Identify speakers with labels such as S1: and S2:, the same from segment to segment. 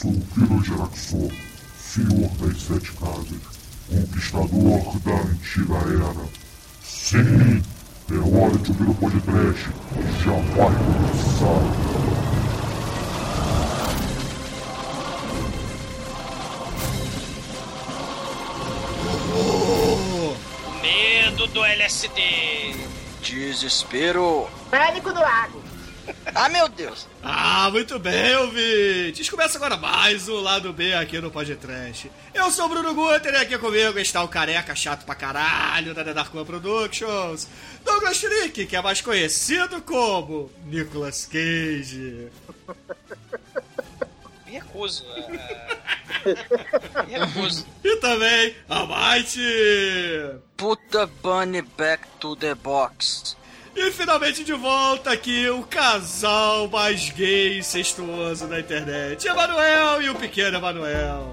S1: sou o Kiro Geraxor, senhor das sete casas, conquistador da antiga era. Sim, é hora de ouvir o podcast, já vai começar.
S2: Medo do LSD.
S3: Desespero.
S4: Pânico do lago.
S3: Ah, meu Deus.
S5: Ah, muito bem, ouvintes. Começa agora mais um Lado B aqui no Podcast. Eu sou o Bruno Guter e aqui comigo está o careca chato pra caralho da The Dark One Productions, Douglas Trick, que é mais conhecido como Nicolas Cage.
S2: Me recuso. é, Me recuso.
S5: E também a Mighty.
S3: Put the bunny back to the box.
S5: E finalmente de volta aqui o casal mais gay e incestuoso da internet, Emanuel e o pequeno Emanuel.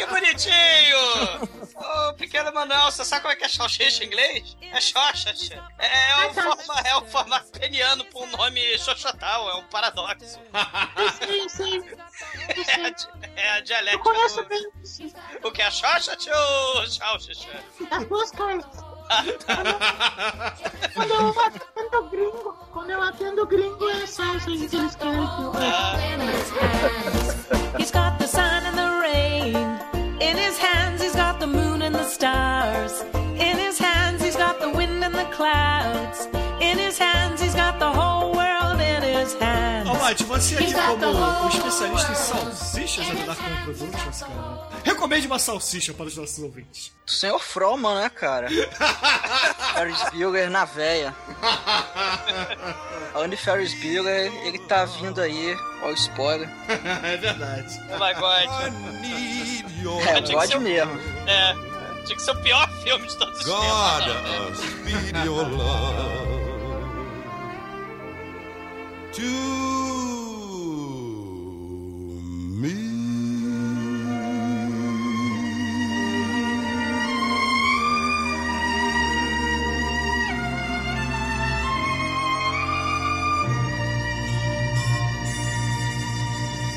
S2: Que bonitinho! Ô, pequeno Manuel, você sabe como é que é salsicha em inglês? É xoxa. É, é, um forma, é um formato peniano com um nome xoxotal, é um paradoxo.
S4: Sim, sim.
S2: É é a
S4: Eu
S2: dialética
S4: conheço
S2: do...
S4: bem.
S2: O que é xoxa ou salsicha?
S4: As duas coisas. Quando eu atendo gringo, quando eu atendo gringo é salsa que eles querem que eu-
S6: He's got the sun and the rain. In his hands, he's got the moon and the stars. In his hands, he's got the wind and the clouds. In his hands, he's got the whole world in his hands.
S5: Ô, Mighty, você aqui como um especialista em salsichas da The Dark One Productions, cara. Recomende uma salsicha para os nossos ouvintes.
S3: Senhor Froman, né, cara? Ferris Bueller na véia. Onde Ferris Bueller, ele tá vindo aí, ó o spoiler.
S5: é verdade.
S2: Oh my god.
S3: É,
S2: Tinha que
S3: God
S2: ser-
S3: mesmo.
S2: É, tinha que ser o pior filme de todos os
S7: God,
S2: tempos. né?
S7: uh, speed your love to me.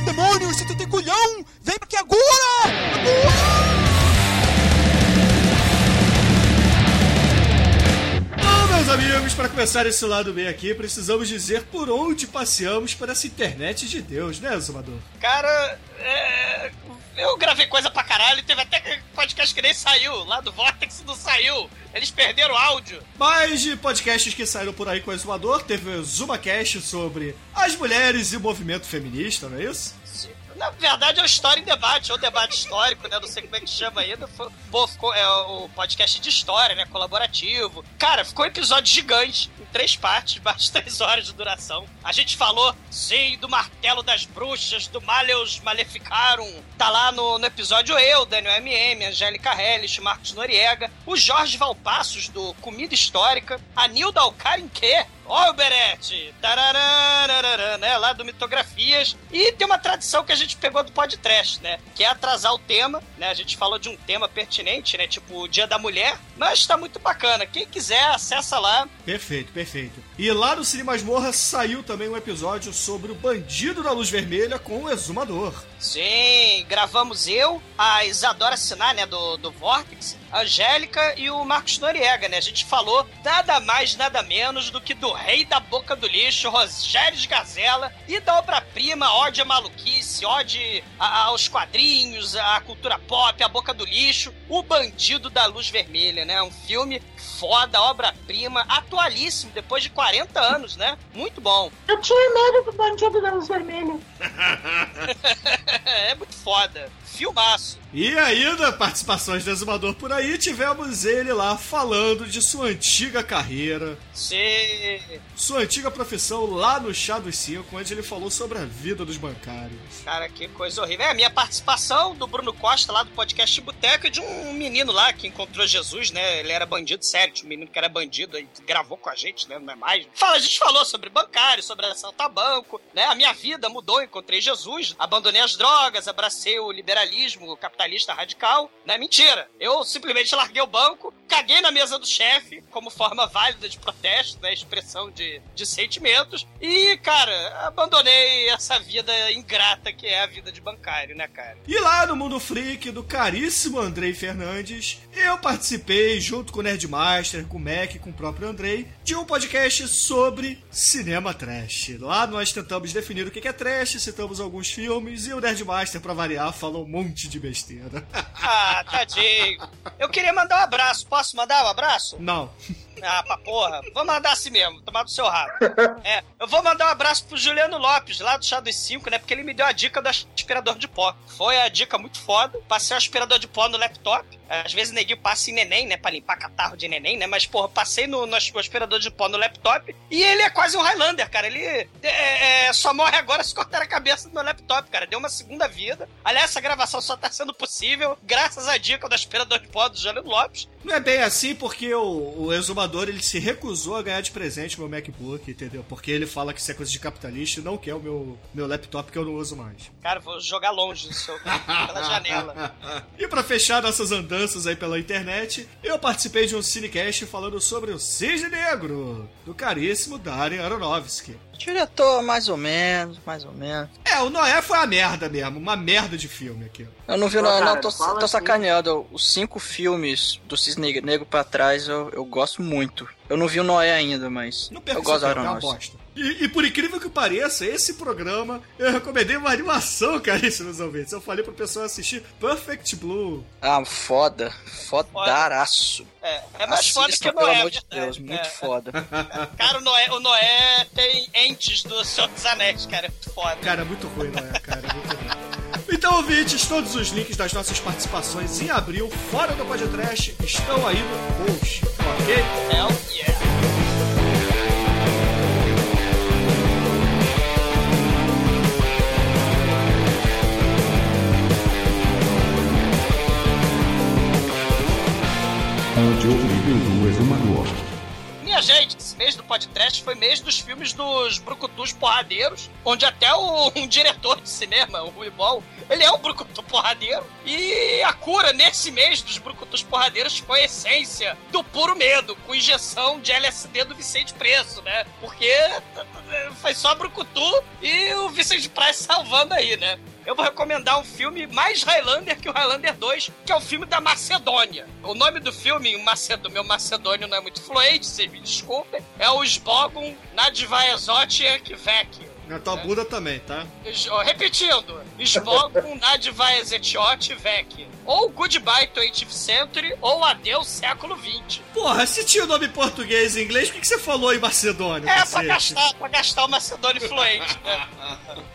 S8: Demônio, se tu tem culhão, vem aqui agora!
S5: Amigos, para começar esse lado bem aqui, precisamos dizer por onde passeamos por essa internet de Deus, né, Zumador?
S2: Cara, é, eu gravei coisa pra caralho, teve até podcast que nem saiu, lá do Vortex não saiu. Eles perderam o áudio.
S5: Mais de podcasts que saíram por aí com o Exumador, teve o ZumaCast sobre as mulheres e o movimento feminista, não é isso?
S2: Na verdade, é o História em Debate, é o debate histórico, né? Não sei como é que chama ainda. Foi- ficou, é o podcast de história, né? Colaborativo. Cara, ficou um episódio gigante, em três partes, mais de três horas de duração. A gente falou, sim, do martelo das bruxas, do Maleus Maleficarum. Tá lá no, no episódio eu, Daniel MM, Angélica Hellish, Marcos Noriega, o Jorge Valpassos, do Comida Histórica, a Nilda Alcarinque, Ó o Berete! Tararararara, né? Lá do Mitografias. E tem uma tradição que a gente pegou do podcast, né? Que é atrasar o tema, né? A gente falou de um tema pertinente, né? Tipo o Dia da Mulher. Mas tá muito bacana. Quem quiser, acessa lá.
S5: Perfeito, perfeito. E lá no Cine Masmorra saiu também um episódio sobre o Bandido da Luz Vermelha com o Exumador.
S2: Sim, gravamos eu, a Isadora Sinar, né? Do, do Vortex, a Angélica e o Marcos Noriega, né? A gente falou nada mais, nada menos do que do rei da boca do lixo, Rogério de Gazela, e da obra-prima, ode à maluquice, ode a- aos quadrinhos, à cultura pop, à boca do lixo, o bandido da luz vermelha, né? Um filme foda, obra-prima, atualíssimo, depois de 40 anos, né? Muito bom.
S4: Eu tinha medo do bandido da luz vermelha.
S2: é muito foda. Filmaço.
S5: E ainda, participações do Exumador por aí, tivemos ele lá falando de sua antiga carreira,
S2: Sim.
S5: sua antiga profissão lá no Chá dos Cinco, onde ele falou sobre a vida dos bancários.
S2: Cara, que coisa horrível. É a minha participação do Bruno Costa lá do podcast Boteco e de um menino lá que encontrou Jesus, né? Ele era bandido, sério, tinha um menino que era bandido, aí gravou com a gente, né? Não é mais. Fala, a gente falou sobre bancário, sobre assaltar banco, né? A minha vida mudou, encontrei Jesus, abandonei as drogas, abracei o liberalismo, o capitalista radical. Não é mentira. Eu simplesmente larguei o banco, caguei na mesa do chefe como forma válida de protesto, né? Expressão de, de sentimentos. E, cara, abandonei essa vida ingrata que é a vida de bancário, né, cara?
S5: E lá no Mundo Freak do caríssimo Andrei Fernandes, eu participei, junto com o Nerdmaster, com o Mac, com o próprio Andrei, de um podcast sobre cinema trash. Lá nós tentamos definir o que é trash, citamos alguns filmes, e o Nerdmaster, pra variar, falou monte de besteira.
S2: Ah, tadinho. Eu queria mandar um abraço. Posso mandar um abraço?
S5: Não.
S2: Ah, pra porra. Vou mandar assim mesmo, tomar do seu rabo. É, eu vou mandar um abraço pro Juliano Lopes, lá do Chá dos 5, né? Porque ele me deu a dica do aspirador de pó. Foi a dica muito foda. Passei o aspirador de pó no laptop. Às vezes neguinho passa em neném, né? Pra limpar catarro de neném, né? Mas, porra, passei no, no aspirador de pó no laptop e ele é quase um Highlander, cara. Ele é, é, só morre agora se cortar a cabeça do meu laptop, cara. Deu uma segunda vida. Aliás, essa gravação só tá sendo possível graças à dica do aspirador de pó do Juliano Lopes.
S5: Não é bem assim porque o, o exumador ele se recusou a ganhar de presente meu MacBook, entendeu? Porque ele fala que isso é coisa de capitalista e não quer o meu, meu laptop que eu não uso mais.
S2: Cara, vou jogar longe do seu pela janela.
S5: E pra fechar nossas andanças aí pela internet, eu participei de um cinecast falando sobre o Cisne Negro, do caríssimo Darren Aronofsky.
S3: Diretor, mais ou menos, mais ou menos.
S5: É, o Noé foi uma merda mesmo, uma merda de filme aqui.
S3: Eu não vi,
S9: Pô,
S3: não, tô, tô
S9: assim.
S3: sacaneando. Os cinco filmes do Cisne Negro pra trás eu, eu gosto muito. Eu não vi o Noé ainda, mas
S5: Não
S3: eu gosto da
S5: é
S3: Aronofsky.
S5: E, e por incrível que pareça, esse programa eu recomendei uma animação, caríssimos ouvintes. Eu falei pro pessoal assistir Perfect Blue.
S3: Ah, foda. Fodaraço.
S2: É, é mais foda
S3: Assista,
S2: que o
S3: pelo
S2: Noé.
S3: amor de
S2: é,
S3: Deus, muito
S2: é.
S3: foda.
S2: Cara, o Noé, o Noé tem entes do Senhor dos Anéis, cara. É muito foda.
S5: Cara, é muito ruim, Noé, cara, é muito ruim. Então, ouvintes, todos os links das nossas participações em abril, fora do podcast, estão aí no post, ok?
S2: Hell yeah.
S10: Audiolivro do Exumador.
S2: Minha gente, esse mês do podcast foi mês dos filmes dos brucutus porradeiros, onde até o, um diretor de cinema, o Rui Ball, ele é um brucutu porradeiro. E a cura nesse mês dos brucutus porradeiros foi a essência do puro medo, com injeção de LSD do Vicente Preço, né? Porque foi só brucutu e o Vicente Preço salvando aí, né? Eu vou recomendar um filme mais Highlander que o Highlander 2, que é o filme da Macedônia. O nome do filme, Macedô, meu macedônio não é muito fluente, vocês me desculpem, é o Sbogun Nadvaezotiek Vek.
S5: Na tua bunda também, tá?
S2: Es- Repetindo, Sbogun Nadvaezotiek Vek. Ou Goodbye 20th Century, ou Adeus Século 20.
S5: Porra, se tinha o nome em português e inglês, por que, que você falou em Macedônia?
S2: É, pra gastar, pra gastar o Macedônio fluente, né?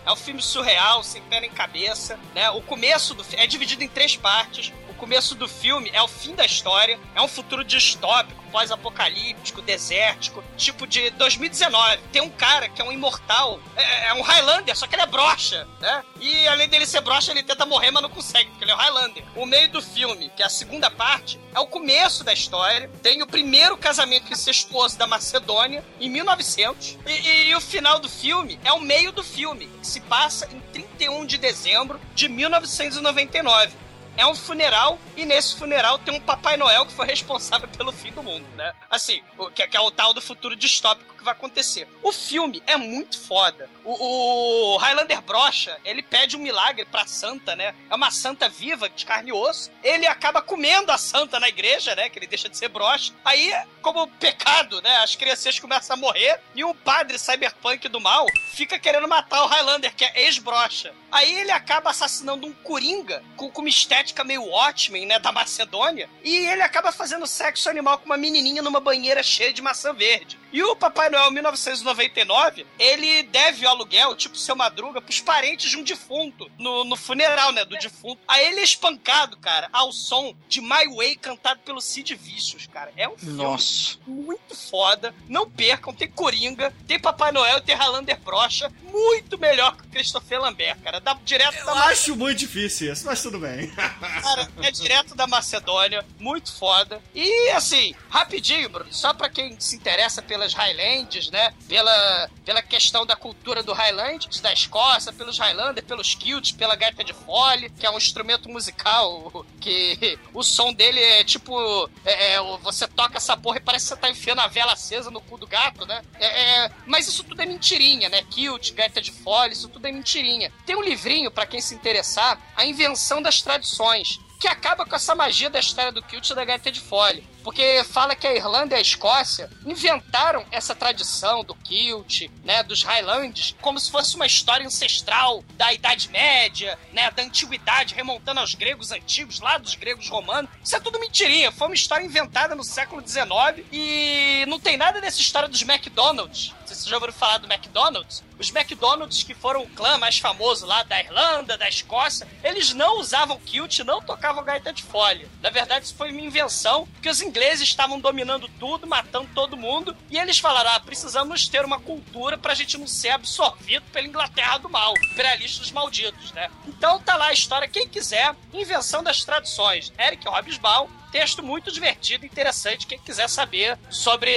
S2: É um filme surreal, sem pé nem cabeça, né? O começo do filme é dividido em três partes. Começo do filme é o fim da história, é um futuro distópico, pós-apocalíptico, desértico, tipo de 2019. Tem um cara que é um imortal, é, é um Highlander, só que ele é brocha, né? E além dele ser brocha, ele tenta morrer, mas não consegue, porque ele é um Highlander. O meio do filme, que é a segunda parte, é o começo da história. Tem o primeiro casamento incestuoso da Macedônia, em 1900. E, e- e o final do filme é o meio do filme, que se passa em 31 de dezembro de 1999 é um funeral e nesse funeral tem um Papai Noel que foi responsável pelo fim do mundo, né? Assim, o, que, é o tal do futuro distópico que vai acontecer. O filme é muito foda. O, o Highlander Brocha, ele pede um milagre pra santa, né? É uma santa viva, de carne e osso. Ele acaba comendo a santa na igreja, né? Que ele deixa de ser brocha. Aí, como pecado, né? As crianças começam a morrer e o padre cyberpunk do mal fica querendo matar o Highlander, que é ex-brocha. Aí ele acaba assassinando um coringa com, com uma estética meio Watchmen, né? Da Macedônia. E ele acaba fazendo sexo animal com uma menininha numa banheira cheia de maçã verde. E o Papai Noel 1999, ele deve o aluguel, tipo seu Madruga, pros parentes de um defunto, no, no funeral, né, do defunto. Aí ele é espancado, cara, ao som de My Way cantado pelo Sid Vicious, cara. É um filme
S3: Nossa.
S2: muito foda. Não percam, tem Coringa, tem Papai Noel, tem Highlander Brocha, muito melhor que o Christopher Lambert, cara. Dá direto
S5: Eu
S2: da Macedônia.
S5: acho muito difícil isso, mas tudo bem.
S2: Cara, é direto da Macedônia, muito foda. E assim, rapidinho, Bruno, só pra quem se interessa pelas Highlands, né? Pela, pela questão da cultura do Highlands, da Escócia, pelos Highlander, pelos Kilts, pela gaita de fole, que é um instrumento musical que o som dele é tipo. é, é, você toca essa porra e parece que você tá enfiando a vela acesa no cu do gato, né? É, é, mas isso tudo é mentirinha, né? Kilt, gaita de fole, isso tudo é mentirinha. Tem um livrinho, pra quem se interessar, A Invenção das Tradições que acaba com essa magia da história do kilt e da gaita de fole. Porque fala que a Irlanda e a Escócia inventaram essa tradição do kilt, né, dos Highlands, como se fosse uma história ancestral da Idade Média, né, da antiguidade, remontando aos gregos antigos, lá dos gregos romanos. Isso é tudo mentirinha, foi uma história inventada no século XIX e não tem nada dessa história dos McDonald's. Vocês já ouviram falar do McDonald's? Os McDonald's, que foram o clã mais famoso lá da Irlanda, da Escócia, eles não usavam kilt, não tocavam gaita de fole. Na verdade, isso foi uma invenção, porque os ingleses estavam dominando tudo, matando todo mundo, e eles falaram: ah, precisamos ter uma cultura pra gente não ser absorvido pela Inglaterra do mal, imperialistas malditos, né? Então tá lá a história, quem quiser, Invenção das Tradições, Eric Hobsbawm, texto muito divertido, interessante, quem quiser saber sobre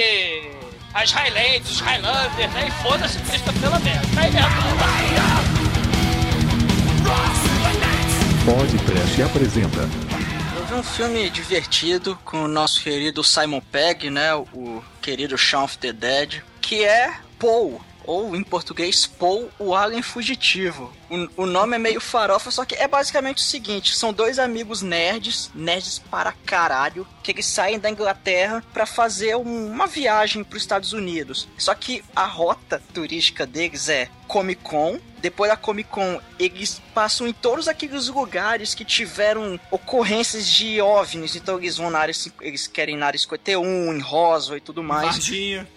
S2: as Highlands, os Highlanders, né? E foda-se o Christopher Lambert. Tá aí mesmo.
S10: Podcast apresenta
S3: Vi um filme divertido com o nosso querido Simon Pegg, né? O querido Shaun of the Dead, que é Paul, ou em português, Paul, o Alien Fugitivo. O, o nome é meio farofa, só que é basicamente o seguinte: são dois amigos nerds, nerds para caralho, que eles saem da Inglaterra para fazer um- uma viagem para os Estados Unidos. Só que a rota turística deles é Comic Con. Depois da Comic Con, eles passam em todos aqueles lugares que tiveram ocorrências de OVNIs. Então eles vão na área, eles querem na área 51, em Roswell e tudo mais.
S5: Varginha.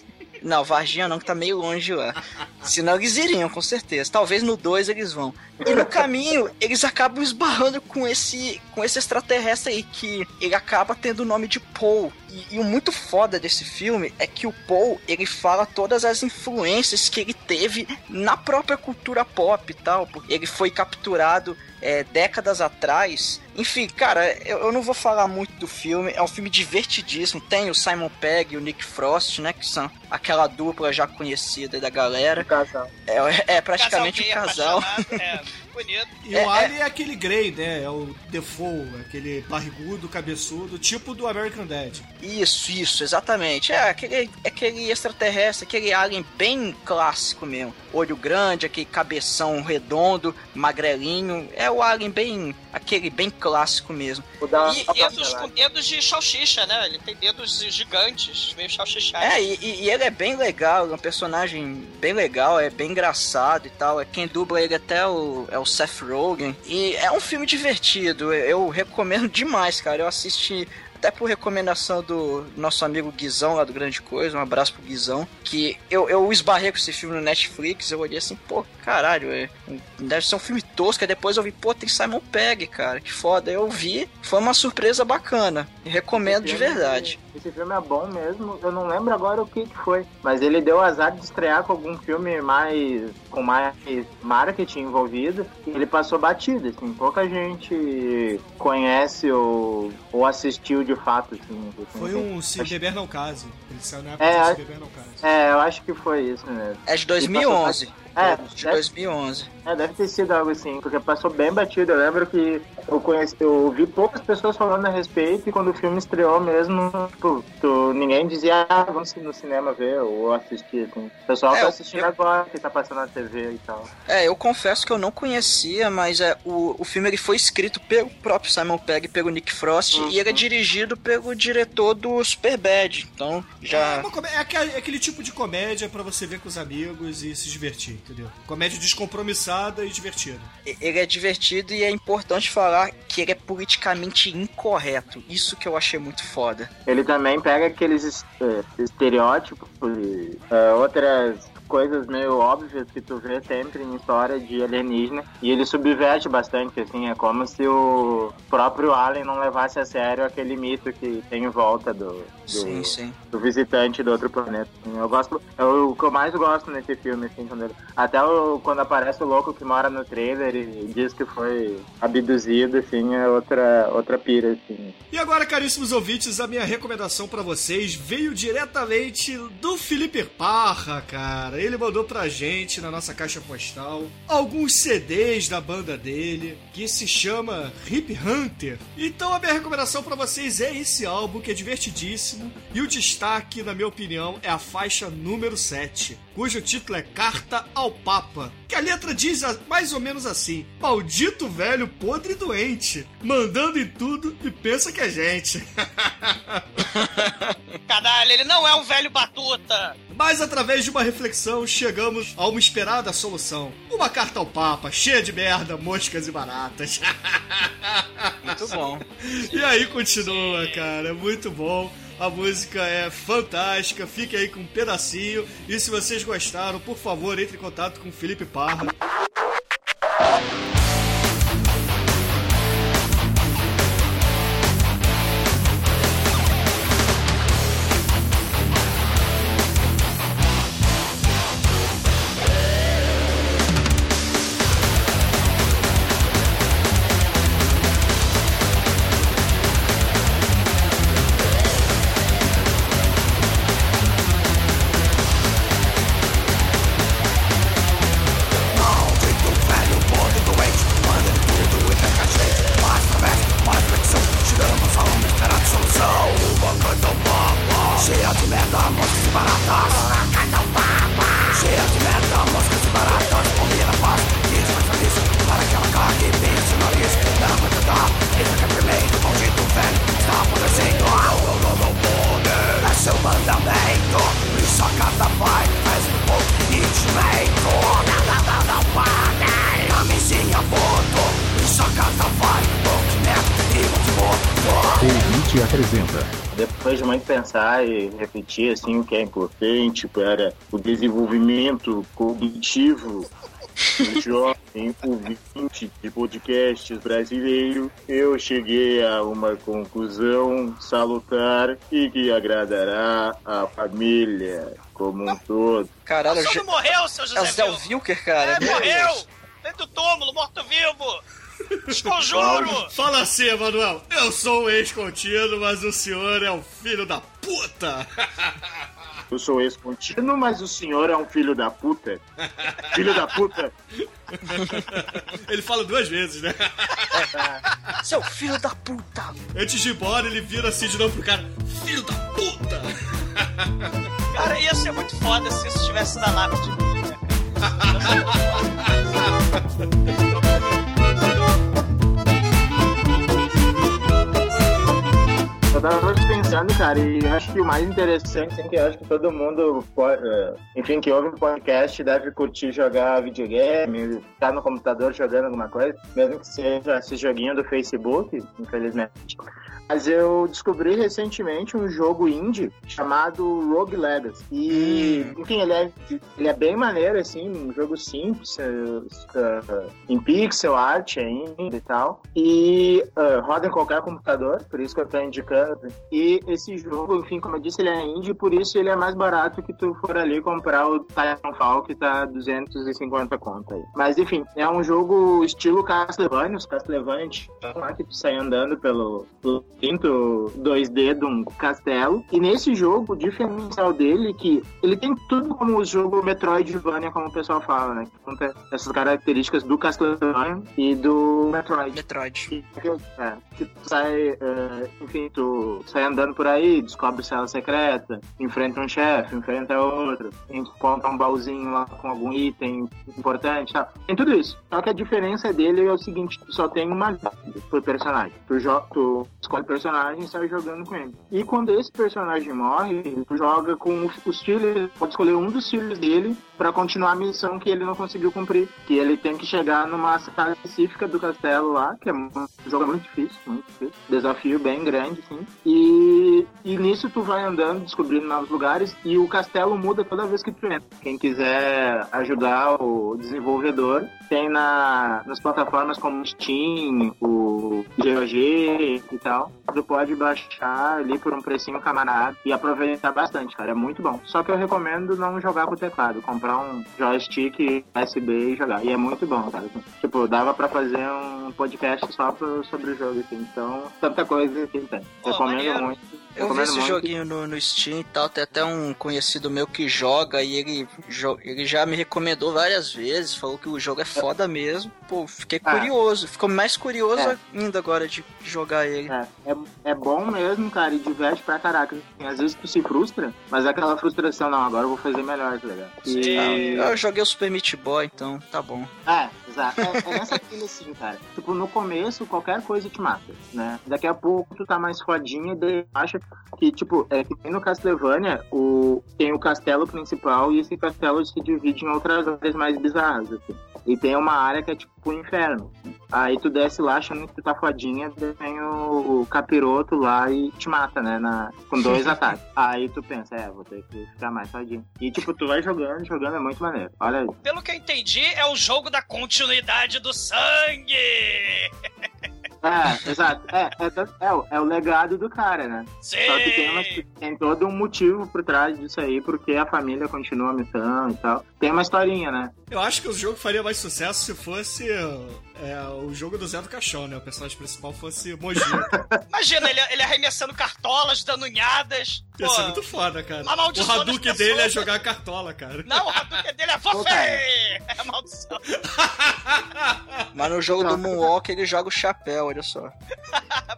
S3: Não, Varginha não, que tá meio longe lá. Senão eles iriam, com certeza. Talvez no 2 eles vão. E no caminho, eles acabam esbarrando com esse, com esse extraterrestre aí, que ele acaba tendo o nome de Paul. E, e o muito foda desse filme é que o Paul, ele fala todas as influências que ele teve na própria cultura pop e tal. porque Ele foi capturado é, décadas atrás. Enfim, cara, eu, eu não vou falar muito do filme. É um filme divertidíssimo. Tem o Simon Pegg e o Nick Frost, né? Que são aquela dupla já conhecida da galera.
S9: Casal.
S3: É, é praticamente
S2: gay
S3: um casal.
S2: É, bonito.
S5: E
S3: É,
S5: o Alien é. aquele Grey, né? É o Defoe, aquele barrigudo, cabeçudo, tipo do American Dad.
S3: Isso, isso, exatamente. É aquele, aquele extraterrestre, aquele alien bem clássico mesmo. Olho grande, aquele cabeção redondo, magrelinho. É o alien bem. aquele bem clássico mesmo.
S2: E dedos com dedos de salsicha, né? Ele tem dedos gigantes, meio salsichados.
S3: É, e, e- e ele é bem legal, é um personagem bem legal, é bem engraçado e tal. É quem dubla ele até o, é o Seth Rogen. E é um filme divertido, eu recomendo demais, cara. Eu assisti até por recomendação do nosso amigo Guizão lá do Grande Coisa, um abraço pro Guizão, que eu, eu esbarrei com esse filme no Netflix, eu olhei assim, pô, caralho, é, deve ser um filme tosco, aí depois eu vi, pô, tem Simon Pegg, cara, que foda. Eu vi, foi uma surpresa bacana, e recomendo de
S9: filme-
S3: verdade.
S9: Esse filme é bom mesmo. Eu não lembro agora o que, que foi. Mas ele deu azar de estrear com algum filme mais. com mais marketing envolvido. E ele passou batido, assim. Pouca gente conhece ou, ou assistiu de fato, assim.
S5: Foi um Se Beber Não Case. Ele saiu na época
S9: É,
S5: do Se
S9: acho-
S5: Beber Não Case.
S9: É, eu acho que foi isso mesmo.
S3: É de 2011.
S9: É,
S3: de
S9: deve-
S3: 2011.
S9: É, deve ter sido algo assim, porque passou bem batido. Eu lembro que eu conheci, eu vi poucas pessoas falando a respeito e quando o filme estreou mesmo, tipo, tu- ninguém dizia, ah, vamos no cinema ver ou assistir. Assim. O pessoal
S3: É,
S9: tá assistindo
S3: eu-
S9: agora, que tá passando na TV e tal.
S3: É, eu confesso que eu não conhecia, mas é, o, o filme ele foi escrito pelo próprio Simon Pegg e pelo Nick Frost e ele é dirigido pelo diretor do Superbad. Então,
S5: É,
S3: já.
S5: é aquele, é aquele tipo de comédia pra você ver com os amigos e se divertir, entendeu? Comédia descompromissada e divertida.
S3: Ele é divertido e é importante falar que ele é politicamente incorreto. Isso que eu achei muito foda.
S9: Ele também pega aqueles es- eh, estereótipos e eh, outras coisas meio óbvias que tu vê sempre em história de alienígena e ele subverte bastante, assim, é como se o próprio Alien não levasse a sério aquele mito que tem em volta do, do,
S3: Sim, sim.
S9: do visitante do outro planeta. assim. Eu gosto, é o que eu mais gosto nesse filme, assim, quando ele- até o- quando aparece o louco que mora no trailer e diz que foi abduzido, assim, é outra, outra pira, assim.
S5: E agora, caríssimos ouvintes, a minha recomendação pra vocês veio diretamente do Felipe Parra, cara. Ele mandou pra gente na nossa caixa postal alguns CDs da banda dele, que se chama Hip Hunter. Então a minha recomendação pra vocês é esse álbum, que é divertidíssimo, e o destaque, na minha opinião, é a faixa número 7, cujo título é Carta ao Papa, que a letra diz a- mais ou menos assim: Maldito velho podre e doente, mandando em tudo e pensa que é gente.
S2: Caralho, ele não é um velho batuta.
S5: Mas através de uma reflexão chegamos a uma esperada solução. Uma carta ao Papa, cheia de merda, moscas e baratas.
S3: Muito bom.
S5: E aí continua, cara, é muito bom. A música é fantástica, fique aí com um pedacinho. E se vocês gostaram, por favor, entre em contato com o Felipe Parra.
S9: Pensar e refletir assim o que é importante para o desenvolvimento cognitivo do jovem ouvinte de podcasts brasileiro, eu cheguei a uma conclusão salutar e que agradará a família como um todo.
S3: Caralho, Je-
S2: não morreu, seu
S3: é
S2: José
S3: o Zé
S2: Vilco?
S3: Wilker, cara.
S2: É, morreu!
S3: Deus.
S2: Dentro do túmulo, morto-vivo! Desconjuro!
S5: Fala assim, Emanuel. Eu sou um ex-contínuo, mas o senhor é um filho da puta.
S9: Eu sou ex-contínuo, mas o senhor é um filho da puta. Filho da puta.
S5: Ele fala duas vezes, né?
S3: Seu filho da puta.
S5: Antes de ir embora, ele vira assim de novo pro cara: Filho da puta!
S2: Cara, ia ser muito foda se isso estivesse na lápide dele, né?
S9: Tava pensando, cara, e acho que o mais interessante, assim, que acho que todo mundo, po- eh, enfim, que ouve o podcast deve curtir jogar videogame, estar no computador jogando alguma coisa, mesmo que seja esse joguinho do Facebook, infelizmente. Mas eu descobri recentemente um jogo indie chamado Rogue Legacy. E, enfim, ele é, ele é bem maneiro, assim, um jogo simples, eh, em pixel art ainda e tal. E eh, roda em qualquer computador, por isso que eu tô indicando. E esse jogo, enfim, como eu disse, ele é indie, por isso ele é mais barato que tu for ali comprar o Titanfall, que tá 250 conto aí. Mas, enfim, é um jogo estilo Castlevania, os Castlevania, que tu sai andando pelo, pelo quinto 2D de um castelo. E nesse jogo, o diferencial dele é que ele tem tudo como o jogo Metroidvania, como o pessoal fala, né? Que conta essas características do Castlevania e do Metroid.
S3: Metroid.
S9: Que, é, que tu sai, é, enfim, tu sai andando por aí, descobre cela secreta, enfrenta um chefe, enfrenta outro, encontra um baúzinho lá com algum item importante, tá? Tem tudo isso. Só que a diferença dele é o seguinte, tu só tem uma vida por personagem. Tu, tu escolhe personagem e sai jogando com ele. E quando esse personagem morre, joga com os filhos, pode escolher um dos filhos dele pra continuar a missão que ele não conseguiu cumprir. Que ele tem que chegar numa sala específica do castelo lá, que é um jogo muito difícil, muito difícil. Desafio bem grande, sim. E, e nisso tu vai andando, descobrindo novos lugares, e o castelo muda toda vez que tu entra. Quem quiser ajudar o desenvolvedor, tem na, nas plataformas como Steam, o GOG e tal. Tu pode baixar ali por um precinho camarada e aproveitar bastante, cara. É muito bom. Só que eu recomendo não jogar com teclado, comprar um joystick USB e jogar. E é muito bom, cara. Tipo, dava pra fazer um podcast só pro- sobre o jogo, assim. Então, tanta coisa que tem. Recomendo muito.
S3: Eu vi esse
S9: muito.
S3: joguinho no, no Steam e tal, tem até um conhecido meu que joga e ele, jo- ele já me recomendou várias vezes, falou que o jogo é foda mesmo. Pô, fiquei
S9: Ah.
S3: curioso, ficou mais curioso
S9: É.
S3: ainda agora de jogar ele.
S9: É, é, é bom mesmo, cara, e diverte pra caraca. Às vezes tu se frustra, mas é aquela frustração, não, agora eu vou fazer melhor, tá ligado? E...
S3: Eu joguei o Super Meat Boy, então tá bom.
S9: É, exato. É, é nessa pilha assim, cara. Tipo, no começo, qualquer coisa te mata, né? Daqui a pouco tu tá mais fodinho e daí acha que, tipo, é que no Castlevania, o... tem o castelo principal e esse castelo se divide em outras áreas mais bizarras, assim. E tem uma área que é tipo o inferno. Aí tu desce lá achando que tu tá fodinha, tem o, o capiroto lá e te mata, né? Na, com dois ataques. Aí tu pensa, é, vou ter que ficar mais fodinho. E tipo, tu vai jogando, jogando, é muito maneiro. Olha aí.
S2: Pelo que eu entendi, é o jogo da continuidade do sangue.
S9: É, exato. É, é, da- é o- é o legado do cara, né?
S2: Sim.
S9: Só que tem, uma- tem todo um motivo por trás disso aí, porque a família continua a missão e tal. Tem uma historinha, né?
S5: Eu acho que o jogo faria mais sucesso se fosse é, o jogo do Zé do Caixão, né? O personagem principal fosse Moji.
S2: Imagina, ele, ele arremessando cartolas, dando unhadas.
S5: Ia
S2: Pô,
S5: ser muito foda, cara. O Hadouken dele é jogar cartola, cara.
S2: Não, o Hadouken dele é Fofê! É maldição.
S3: Mas no jogo do Moonwalk ele joga o chapéu, olha só.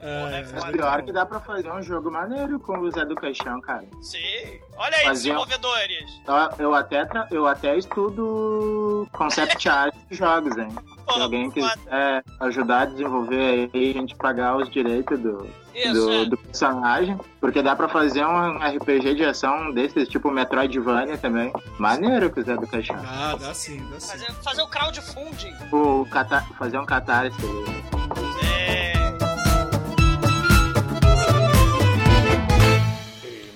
S5: É,
S9: Mas pior que dá pra fazer um jogo maneiro com o Zé do Caixão, cara.
S2: Sim. Olha aí,
S9: Fazia-
S2: desenvolvedores.
S9: Então, Eu até, eu até estudo concept art de jogos, hein? Se alguém quiser ajudar a desenvolver aí, a gente pagar os direitos do,
S2: Isso,
S9: do,
S2: é.
S9: do personagem. Porque dá pra fazer um RPG de ação desses, tipo Metroidvania também. Maneiro com o Zé do Caixão.
S5: Ah, dá sim, dá sim.
S2: Fazer, fazer o crowdfunding.
S9: O cata- fazer um catarse.
S2: É.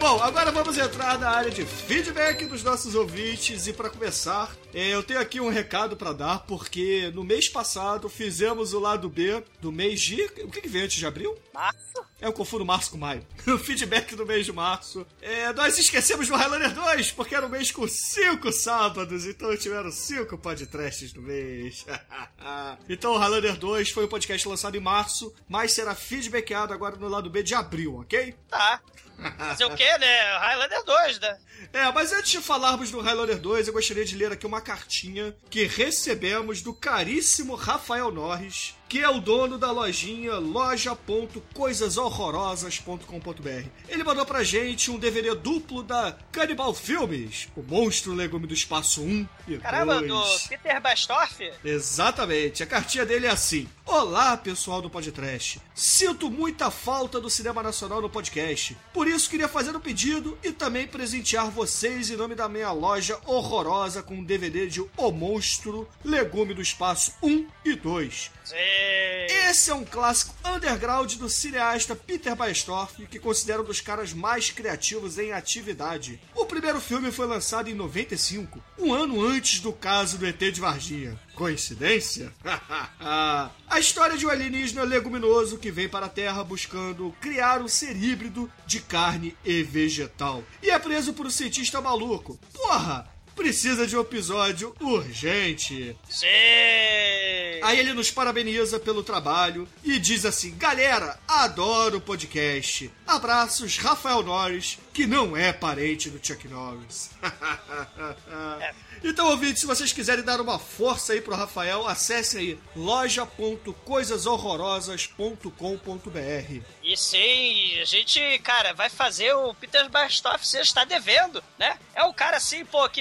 S5: Bom, agora vamos entrar na área de feedback dos nossos ouvintes e para começar, eh, eu tenho aqui um recado para dar porque no mês passado fizemos o lado B do mês de o que, que vem antes de abril?
S2: Março?
S5: É, eu confundo março com maio. O feedback do mês de março. É, nós esquecemos do Highlander 2, porque era um mês com cinco sábados, então tiveram cinco podcasts no mês. então o Highlander 2 foi um podcast lançado em março, mas será feedbackado agora no lado B de abril, ok?
S2: Tá. Fazer o quê, né? Highlander 2, né?
S5: É, mas antes de falarmos do Highlander 2, eu gostaria de ler aqui uma cartinha que recebemos do caríssimo Rafael Norris, que é o dono da lojinha loja.coisashorrorosas.com.br. Ele mandou pra gente um DVD duplo da Cannibal Filmes, o Monstro Legume do Espaço 1 e
S2: Caramba,
S5: 2.
S2: do Peter Bastorff?
S5: Exatamente. A cartinha dele é assim: Olá, pessoal do podcast. Sinto muita falta do cinema nacional no podcast. Por isso queria fazer um pedido e também presentear vocês em nome da minha loja horrorosa com um DVD de O Monstro, Legume do Espaço 1 e 2. Esse é um clássico underground do cineasta Peter Baestorff, que considera um dos caras mais criativos em atividade. O primeiro filme foi lançado em 95, um ano antes do caso do ET de Varginha. Coincidência? a história de um alienígena leguminoso que vem para a Terra buscando criar um ser híbrido de carne e vegetal. E é preso por um cientista maluco. Porra! Precisa de um episódio urgente.
S2: Sim!
S5: Aí ele nos parabeniza pelo trabalho e diz assim: Galera, adoro o podcast. Abraços, Rafael Norris, que não é parente do Chuck Norris. Então, ouvintes, se vocês quiserem dar uma força aí pro Rafael, acesse aí loja.coisashorrorosas.com.br.
S2: E sim, a gente, cara, vai fazer o Peter Bastoff, você está devendo, né? É um cara assim, pô, que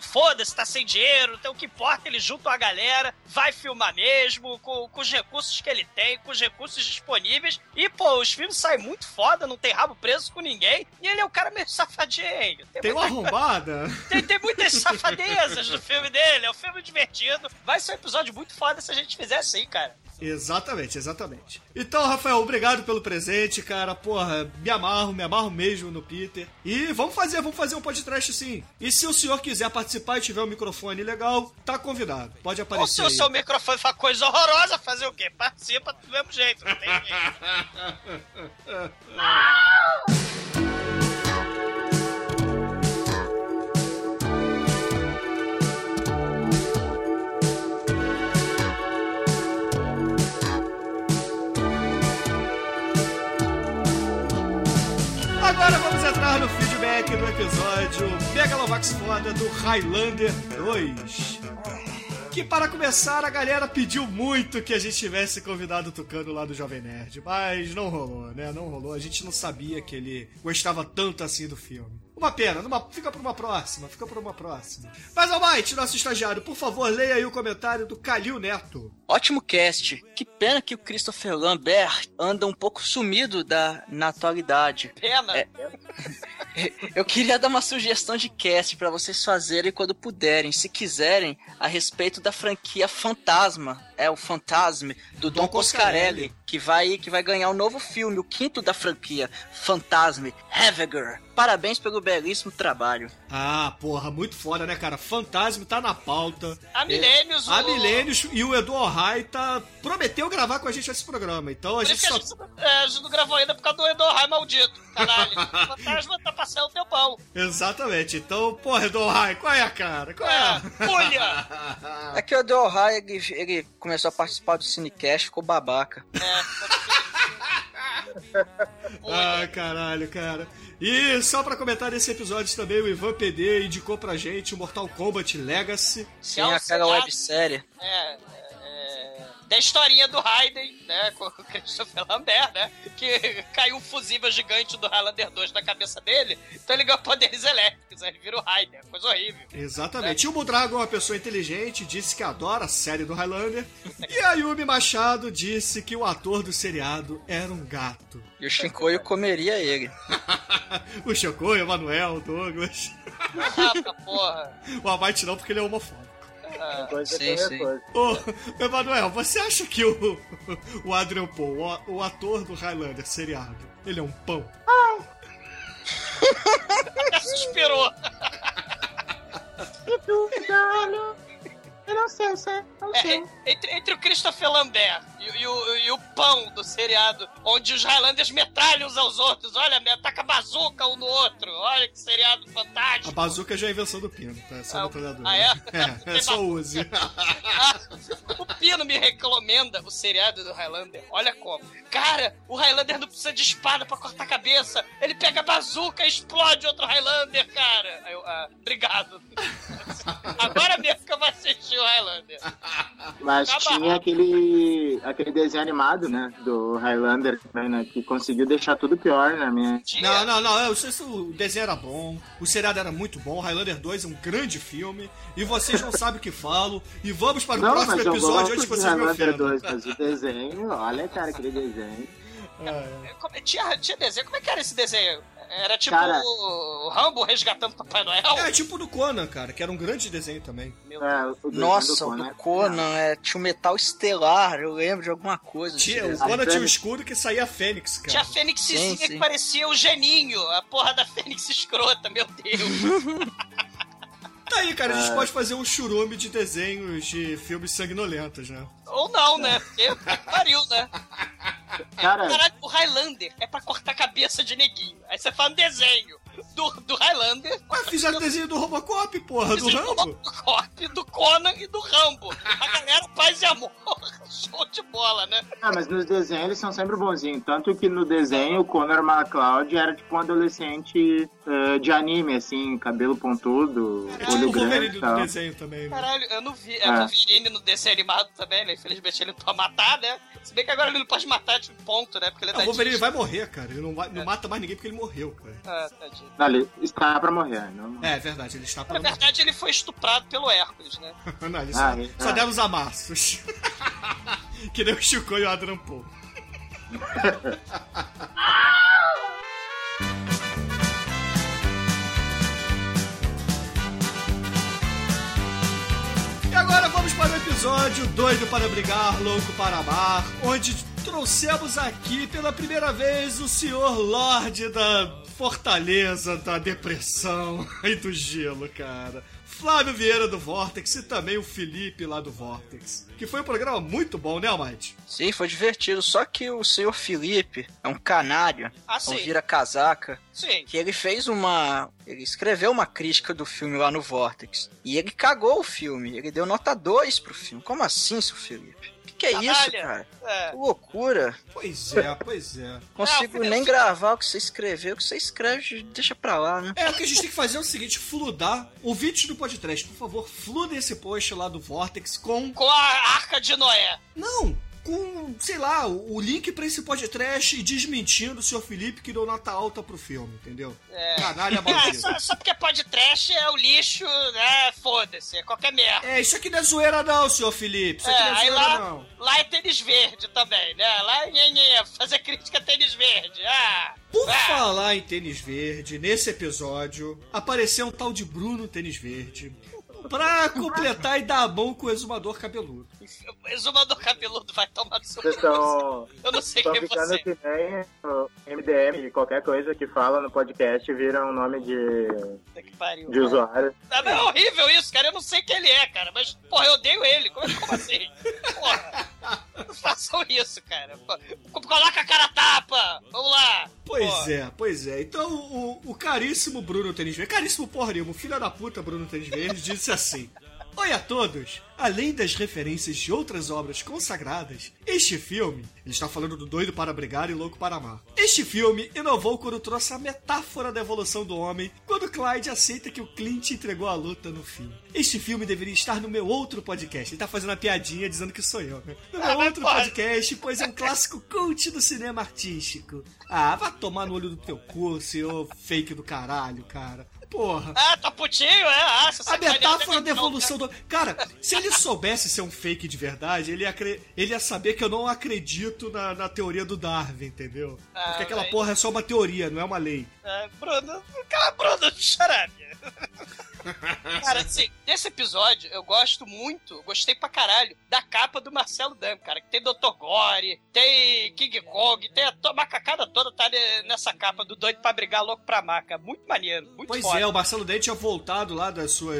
S2: foda-se, tá sem dinheiro, então o que importa, ele junta uma galera, vai filmar mesmo, com, com os recursos que ele tem, com os recursos disponíveis. E, pô, os filmes saem muito foda, não tem rabo preso com ninguém. E ele é um cara meio safadinho.
S5: Tem uma
S2: muita-
S5: arrombada.
S2: tem, tem muitas safadezas no filme dele, é um filme divertido. Vai ser um episódio muito foda se a gente fizer assim, cara.
S5: Exatamente, exatamente. Então, Rafael, obrigado pelo presente, cara. Porra, me amarro, me amarro mesmo no Peter. E vamos fazer, vamos fazer um podcast sim. E se o senhor quiser participar e tiver um microfone legal, tá convidado. Pode
S2: Ou
S5: aparecer.
S2: se o seu microfone faz coisa horrorosa, fazer o quê? Participa do mesmo jeito, não tem jeito.
S5: feedback do episódio Megalovax Foda do Highlander 2. Que para começar, a galera pediu muito que a gente tivesse convidado o Tucano lá do Jovem Nerd, mas não rolou, né? Não rolou. A gente não sabia que ele gostava tanto assim do filme. Uma pena, numa- fica pra uma próxima, fica pra uma próxima. Mas, Almighty, nosso estagiário, por favor, leia aí o comentário do Calil Neto.
S3: Ótimo cast. Que pena que o Christopher Lambert anda um pouco sumido da naturalidade.
S2: Pena.
S3: É. Eu queria dar uma sugestão de cast pra vocês fazerem quando puderem, se quiserem, a respeito da franquia Fantasma. É o Fantasme do Dom, Coscarelli,
S5: Coscarelli.
S3: que vai que vai ganhar um novo filme, o quinto da franquia, Fantasme, Heviger. Parabéns pelo belíssimo trabalho.
S5: Ah, porra, muito foda, né, cara? Fantasma tá na pauta.
S2: Há milênios,
S5: Há
S2: o-
S5: milênios e o Edu Ohai tá... prometeu gravar com a gente esse programa. Então a gente só.
S2: a gente, é, a gente não gravou ainda por causa do Edorai maldito. Caralho. O fantasma tá passando o tempão.
S5: Exatamente. Então, porra, Edu Ohai, qual é a cara? Qual é?
S2: É,
S5: a-
S2: pulha.
S3: É que o Del High, ele, ele começou a participar do Cinecast, ficou babaca.
S5: Ah, caralho, cara. E só pra comentar nesse episódio também, o Ivan PD indicou pra gente o Mortal Kombat Legacy.
S3: Tem aquela websérie.
S2: É, é, é, da historinha do Raiden, né, com o Christopher Lambert, né, que caiu um fusível gigante do Highlander 2 na cabeça dele, então ele ganhou poderes elétricos, aí ele vira o Raiden, é coisa horrível.
S5: Exatamente. E o Budrago é uma pessoa inteligente, disse que adora a série do Highlander. E a Yumi Machado disse que o ator do seriado era um gato.
S3: E o Shinkoio comeria ele.
S5: o Chocô, o Emanuel, o Douglas.
S2: Ah, porra.
S5: O Abate não, porque ele é homofóbico.
S2: Ah,
S9: Coisa
S3: Sim,
S9: que
S3: sim.
S9: coisa.
S5: Ô, Emanuel, você acha que o, o Adrian Paul, o, o ator do Highlander seriado, ele é um pão?
S2: até suspirou.
S4: Que dúvida, olha. Eu não sei, eu sei, não
S2: É,
S4: sei.
S2: entre, entre o Christopher Lambert e, e o, e o pão do seriado, onde os Highlanders metralham uns aos outros, olha, me ataca bazuca um no outro, olha que seriado
S5: A
S2: fantástico.
S5: bazuca já é invenção do Pino, tá? Só
S2: Ah,
S5: metralhadora.
S2: ah, é?
S5: É, é só use.
S2: Ah, o Pino me recomenda o seriado do Highlander. Olha como. Cara, o Highlander não precisa de espada pra cortar a cabeça. Ele pega a bazuca e explode outro Highlander, cara. Aí eu, ah, obrigado. Agora mesmo que eu vou assistir o Highlander.
S9: Mas
S2: Tá
S9: tinha aquele, aquele desenho animado, né? Do Highlander, né, que conseguiu deixar tudo pior na minha.
S2: Tinha-
S5: Não, não, não. Eu sei se o desenho era bom, o seriado era muito bom, Highlander 2 é um grande filme, e vocês não sabem o que falo. E vamos para o
S9: Não,
S5: próximo
S9: eu
S5: episódio antes que
S9: de
S5: vocês me
S9: Highlander
S5: ofendam.
S9: 2, mas o desenho, olha, cara, aquele desenho.
S5: É.
S2: Como- Tinha, tinha desenho. Como é que era esse desenho? Era tipo
S9: Cara-
S2: o Rambo resgatando Papai Noel?
S5: É tipo do Conan, cara, que era um grande desenho também.
S2: Meu
S9: É, o
S3: Nossa,
S9: do
S3: o
S9: Conan.
S3: do Conan, é, tinha o Metal Estelar, eu lembro de alguma coisa.
S5: Tinha, o. Conan
S9: A
S5: tinha o
S9: Fênix.
S5: escudo que saía a Fênix, cara.
S2: Tinha a Fênixzinha
S3: Sim, sim.
S2: que parecia o Geninho, a porra da Fênix escrota, meu Deus.
S5: Tá aí, cara, a gente
S9: É.
S5: pode fazer um churume de desenhos de filmes sanguinolentos, né?
S2: Ou não, né? Porque pariu, né?
S9: Cara,
S2: Caralho, o Highlander é pra cortar a cabeça de neguinho. Aí você faz um desenho do, do Highlander.
S5: Ué, fizeram desenho do Robocop, porra, do
S2: Fizeram
S5: Rambo.
S2: Do Cop, do Conan e do Rambo. A galera paz e amor. show de bola, né?
S9: Ah, mas nos desenhos eles são sempre bonzinhos. Tanto que no desenho o Conor McCloud era tipo um adolescente eh, de anime, assim, cabelo pontudo,
S5: É
S9: olho
S5: o
S9: grande
S5: do
S9: tal.
S5: desenho também, né?
S2: Caralho, eu não vi. É
S9: Ah.
S2: Wolverine no desenho animado também, né? Infelizmente ele não pode matar, né? Se bem que agora ele não pode matar, tipo, ponto, né? Porque ele é
S5: Ah, o Wolverine vai morrer, cara. Ele não, vai- não mata mais ninguém porque ele morreu, cara.
S2: Ah, tadinho.
S9: Não, ele está pra morrer. Não...
S5: É, é verdade, ele está
S2: Na
S5: para morrer.
S2: verdade, ele foi estuprado pelo Hércules, né?
S5: Não, ele
S9: Ah,
S5: só,
S9: ele-
S5: só
S9: ah.
S5: deram os amassos. que nem o Chico e o Adrian Paul. E agora vamos para o episódio Doido para Brigar, Louco para Amar, onde trouxemos aqui pela primeira vez o senhor Lorde da Fortaleza da Depressão e do Gelo, cara. Flávio Vieira do Vortex e também o Felipe lá do Vortex. Que foi um programa muito bom, né, Almighty?
S3: Sim, foi divertido. Só que o senhor Felipe é um canário.
S2: Ah,
S3: um
S2: sim.
S3: vira-casaca.
S2: Sim.
S3: Que ele fez uma. Ele escreveu uma crítica do filme lá no Vortex. E ele cagou o filme. Ele deu nota 2 pro filme. Como assim, seu Felipe? Que é isso,
S2: Canalha.
S3: cara?
S2: É.
S3: Que loucura.
S5: Pois é, pois é.
S3: Consigo
S2: Não,
S3: nem gravar o que você escreveu. O que você escreve, deixa pra lá, né?
S5: É, o que a gente tem que fazer é o seguinte, fludar. Ouvintes do podcast, por favor, fludem esse post lá do Vortex com...
S2: Com a arca de Noé.
S5: Não! Com, sei lá, o link pra esse podcast e desmentindo o senhor Felipe que deu nota alta pro filme, entendeu?
S2: É.
S5: Canalha
S2: É,
S5: maldito.
S2: só, só porque pode trash é o lixo, né? Foda-se, é qualquer merda.
S5: É, isso aqui não é zoeira não, senhor Felipe. Isso aqui
S2: É,
S5: não é zoeira
S2: lá,
S5: não.
S2: lá é tênis verde também, né? Lá é fazer crítica a tênis verde. Ah,
S5: Por
S2: ah.
S5: falar em tênis verde, nesse episódio, apareceu um tal de Bruno Tênis Verde. Pra completar e dar a mão com o exumador cabeludo.
S2: O exumador cabeludo vai tomar no seu
S9: Vocês estão
S2: Eu não sei quem é você.
S9: que nem o MDM, qualquer coisa que fala no podcast vira um nome de,
S2: Puta que pariu.
S9: de usuário.
S2: Ah, É horrível isso, cara. Eu não sei quem ele é, cara. Mas, porra, eu odeio ele. Como, como assim? Porra. Não façam isso, cara. Coloca a cara a tapa. Vamos lá.
S5: Pois
S2: Pô.
S5: é, pois é. Então o, o caríssimo Bruno Tênis Verde, caríssimo porra nenhuma, filho da puta Bruno Tênis Verde, disse assim: Oi a todos! Além das referências de outras obras consagradas, este filme, ele está falando do Doido para Brigar e Louco para Amar. Este filme inovou quando trouxe a metáfora da evolução do homem, quando Clyde aceita que o Clint entregou a luta no fim. Este filme deveria estar no meu outro podcast. Ele tá fazendo uma piadinha dizendo que sou eu, né? No meu
S2: Ah,
S5: outro podcast, pois é um clássico cult do cinema artístico. Ah, vá tomar no olho do teu cu, senhor fake do caralho, cara. Porra.
S2: Ah, tá putinho, é? Ah,
S5: A metáfora da evolução do. Cara, se ele soubesse ser um fake de verdade, ele ia, acre- ele ia saber que eu não acredito na, na teoria do Darwin, entendeu?
S2: Ah,
S5: Porque aquela
S2: mas-
S5: porra é só uma teoria, não é uma lei.
S2: É, Bruno, cala Bruno, xarabe. Cara, assim, desse episódio eu gosto muito, gostei pra caralho da capa do Marcelo Dam, cara. Que tem Dr. Gore, tem King Kong, tem a, to- macacada toda tá ne- nessa capa do doido pra brigar louco pra maca. Muito maneiro, muito
S5: Pois
S2: foda.
S5: é, o Marcelo Dente tinha voltado lá da sua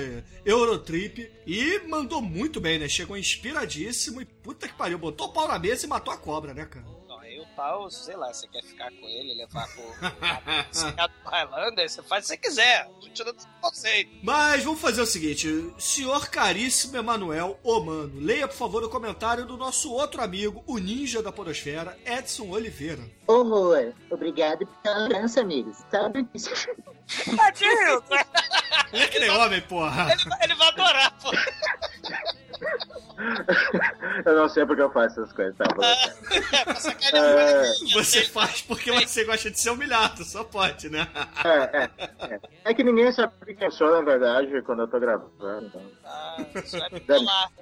S5: Eurotrip e mandou muito bem, né? Chegou inspiradíssimo e puta que pariu, botou o pau na mesa e matou a cobra, né, cara?
S2: Tal, sei lá, você quer ficar com ele, levar pro Senado do Highlander, você faz o que você quiser. Tirando conceito.
S5: Mas vamos fazer o seguinte, senhor caríssimo Emanuel Omano, leia por favor o comentário do nosso outro amigo, o ninja da podosfera, Edson Oliveira.
S11: Horror. Obrigado pela lembrança, amigos. Sabe disso?
S2: Tadinho!
S5: Ele é que nem homem, porra.
S2: ele, vai- ele vai adorar, pô.
S9: Eu não sei porque eu faço essas coisas, tá? bom?
S2: É,
S9: É,
S5: Você faz porque você gosta de ser humilhado, só pode, né?
S9: é, é, é. É que ninguém sabe quem eu sou, na verdade, quando eu tô gravando. Então.
S2: Ah,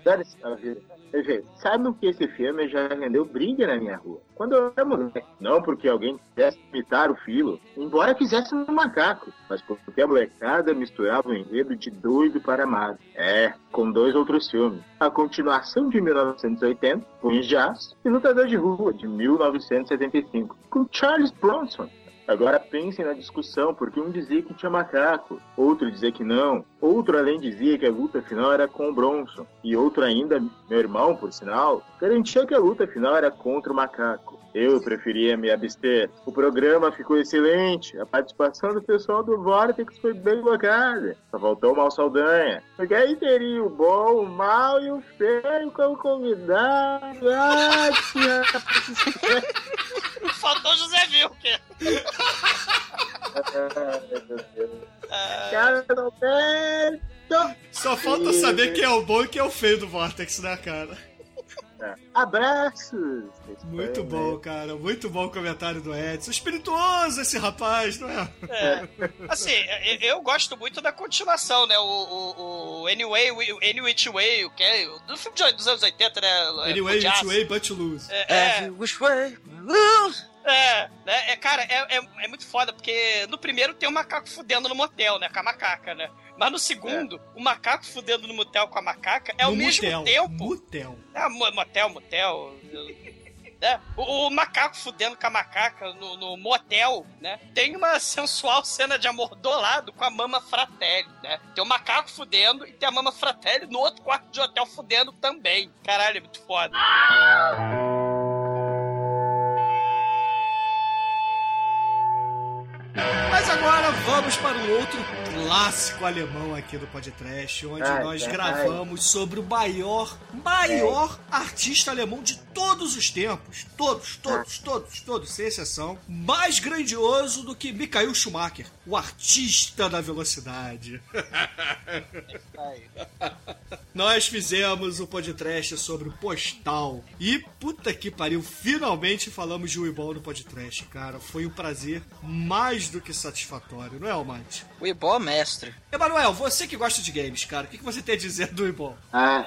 S9: dane-se a vida. Enfim, sabe que esse filme já rendeu briga na minha rua? Quando eu era moleque. Não porque alguém quisesse imitar o filo, embora quisesse um macaco, mas porque a molecada misturava o enredo de doido para amado. É, com dois outros filmes. A continuação de 1980, Punhos de Aço, e Lutador de Rua, de 1975, com Charles Bronson. Agora pensem na discussão, porque um dizia que tinha macaco, outro dizia que não, outro além dizia que a luta final era com o Bronson, e outro ainda, meu irmão, por sinal, garantia que a luta final era contra o macaco. Eu preferia me abster. O programa ficou excelente. A participação do pessoal do Vortex foi bem colocada. Só faltou o Mal Saldanha. Porque aí teria o bom, o mal e o feio como convidado. Ah, tia.
S2: Faltou José Wilker.
S9: Cara, não tem.
S5: Só falta saber quem é o bom e quem é o feio do Vortex, né, cara?
S9: Abraços!
S5: Muito bom, cara. Muito bom o comentário do Edson. Espirituoso esse rapaz, não é?
S2: É. Assim, eu, gosto muito da continuação, né? O, o, o Anyway, o Any Which Way, o que é? Do filme de- dos anos 80, né?
S5: Anyway, which way but lose.
S2: É, é.
S3: Which way? Lose!
S2: É, né? É, cara, é, é, é muito foda, porque no primeiro tem o macaco fudendo no motel, né? Com a macaca, né? Mas no segundo, o macaco fudendo no motel com a macaca é ao
S5: No
S2: mesmo
S5: motel.
S2: tempo.
S5: Motel.
S2: É, mo- motel, motel. né? O, o macaco fudendo com a macaca no, no motel, né? Tem uma sensual cena de amor do lado com a mama fratelli, né? Tem o macaco fudendo e tem a mama fratelli no outro quarto de hotel fudendo também. Caralho, é muito foda.
S5: Mas agora vamos para um outro clássico alemão aqui do podcast, onde
S9: Ai,
S5: nós
S9: ai.
S5: gravamos sobre o maior, maior artista alemão de todos os tempos. Todos, todos, todos, todos, sem exceção. Mais grandioso do que Michael Schumacher, o artista da velocidade. Nós fizemos o podcast sobre o Postal. E puta que pariu, finalmente falamos de Weeball no podcast, cara. Foi um prazer mais do que satisfatório, não é, Almighty?
S3: Ibó mestre.
S5: Emanuel, você que gosta de games, cara, o que que você tem a dizer do Weeball?
S9: Ah.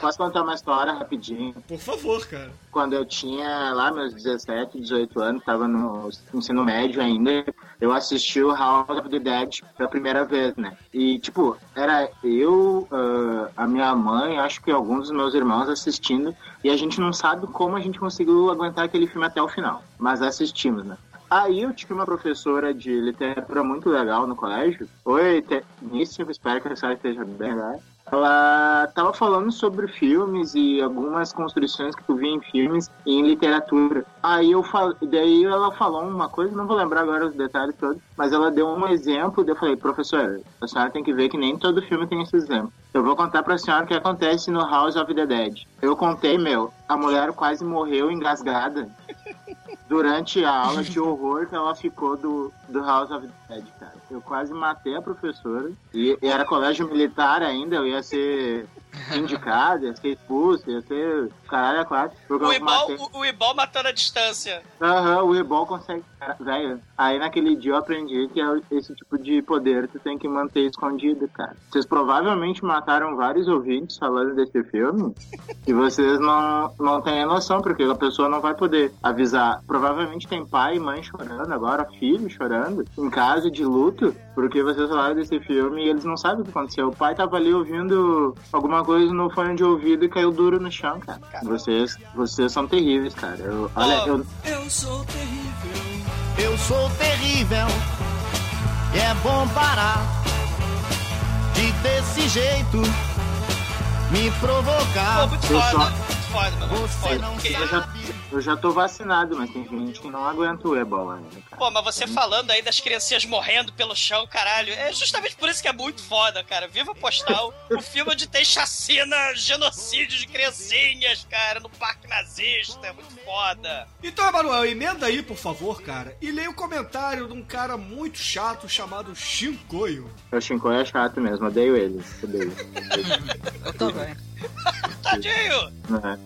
S9: Posso contar uma história rapidinho?
S5: Por favor, cara.
S9: Quando eu tinha lá meus 17, 18 anos, tava no ensino médio ainda, eu assisti o House of the Dead pela primeira vez, né? E, tipo, era eu, ah, a minha mãe, acho que alguns dos meus irmãos assistindo, e a gente não sabe como a gente conseguiu aguentar aquele filme até o final, mas assistimos, né? Aí eu tive uma professora de literatura muito legal no colégio. Oi. Níssimo, espero que a senhora esteja bem? Ela tava falando sobre filmes e algumas construções que tu via em filmes e em literatura. Aí eu fal... daí ela falou uma coisa, não vou lembrar agora os detalhes todos, mas ela deu um exemplo, eu falei, professora, a senhora tem que ver que nem todo filme tem esse exemplo. Eu vou contar pra senhora o que acontece no House of the Dead. Eu contei, meu, a mulher quase morreu engasgada durante a aula de horror que ela ficou do, do House of Dead, cara. Eu quase matei a professora. E, e era colégio militar ainda, eu ia ser indicado, ia ser expulso, ia ser caralho a quatro.
S2: O Ibol, o, o Ibol matando a distância.
S9: Aham, o Ebol consegue. Velho, aí naquele dia eu aprendi que é esse tipo de poder tu tem que manter escondido, cara. Vocês provavelmente mataram vários ouvintes falando desse filme e vocês não, não têm noção, porque a pessoa não vai poder avisar. Provavelmente tem pai e mãe chorando agora, filho chorando, em casa de luto, porque vocês falaram desse filme e eles não sabem o que aconteceu. O pai tava ali ouvindo alguma coisa no fone de ouvido e caiu duro no chão, cara. Vocês, vocês são terríveis, cara. Eu, olha, eu,
S5: Eu sou terrível.
S12: Eu sou terrível. E é bom parar de desse jeito me provocar.
S2: Pô, muito
S9: Eu
S2: foda.
S9: só-
S2: Muito foda, mano. Muito foda.
S9: Eu já, eu já tô vacinado, mas tem gente que não aguenta o ebola ainda, cara.
S2: Pô, mas você falando aí das criancinhas morrendo pelo chão, caralho, é justamente por isso que é muito foda, cara. Viva Postal, o filme onde tem chacina, genocídio de criancinhas, cara, no parque nazista, é muito foda.
S5: Então, Emanuel, emenda aí, por favor, cara, e leia o comentário de um cara muito chato chamado Shinkoio.
S9: O Shinkoi é chato mesmo, odeio ele. Odeio.
S3: Eu também.
S2: Tadinho!
S9: Né?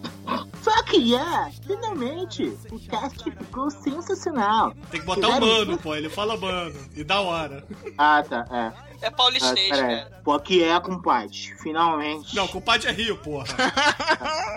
S9: Fuck yeah! Finalmente! O cast ficou sensacional.
S5: Tem que botar o
S9: Fizeram-
S5: mano, pô, ele fala mano, e da hora.
S9: Ah, tá, é.
S2: É paulistês,
S9: Ah,
S2: cara.
S9: Fuck yeah, compadre. Finalmente.
S5: Não, compadre é Rio, porra.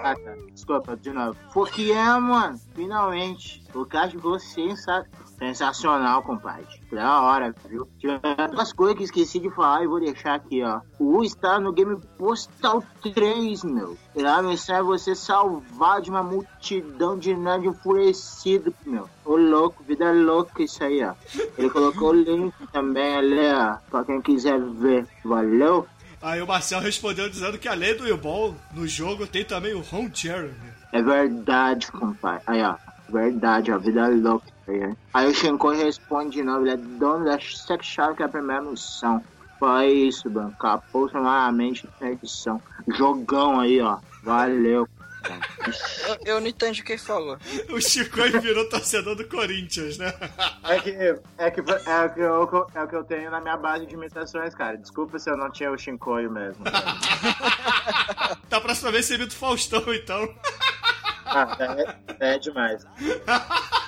S9: Ah, tá. Desculpa, de novo. Fuck yeah, mano. Finalmente. O cast ficou sensa... sensacional, compadre. Da hora, viu? Tinha duas coisas que esqueci de falar e vou deixar aqui, ó. O U está no game Postal 3, meu. Missão é você salvar de uma multidão de nerd enfurecido, meu. Ô louco, vida louca isso aí, ó. Ele colocou o link também ali, ó. Pra quem quiser ver. Valeu?
S5: Aí o Marcel respondeu dizendo que além do Will no jogo tem também o Ron Jeremy.
S9: É verdade, compadre. Aí, ó. Verdade, ó. Vida louca. Aí, ó. aí o Shinkoi responde de novo. Ele é dono da Sex Shop, que é a primeira missão. Foi isso, semanalmente na edição. Jogão aí, ó. Valeu.
S3: Eu, eu não entendi o que ele falou.
S5: O Chicoi virou torcedor do Corinthians, né?
S9: É que, é, que, é, que eu, é o que eu tenho na minha base de imitações, cara. Desculpa se eu não tinha o Shinkoio mesmo.
S5: Da próxima vez você imita o Faustão, então.
S9: Ah, é, é demais.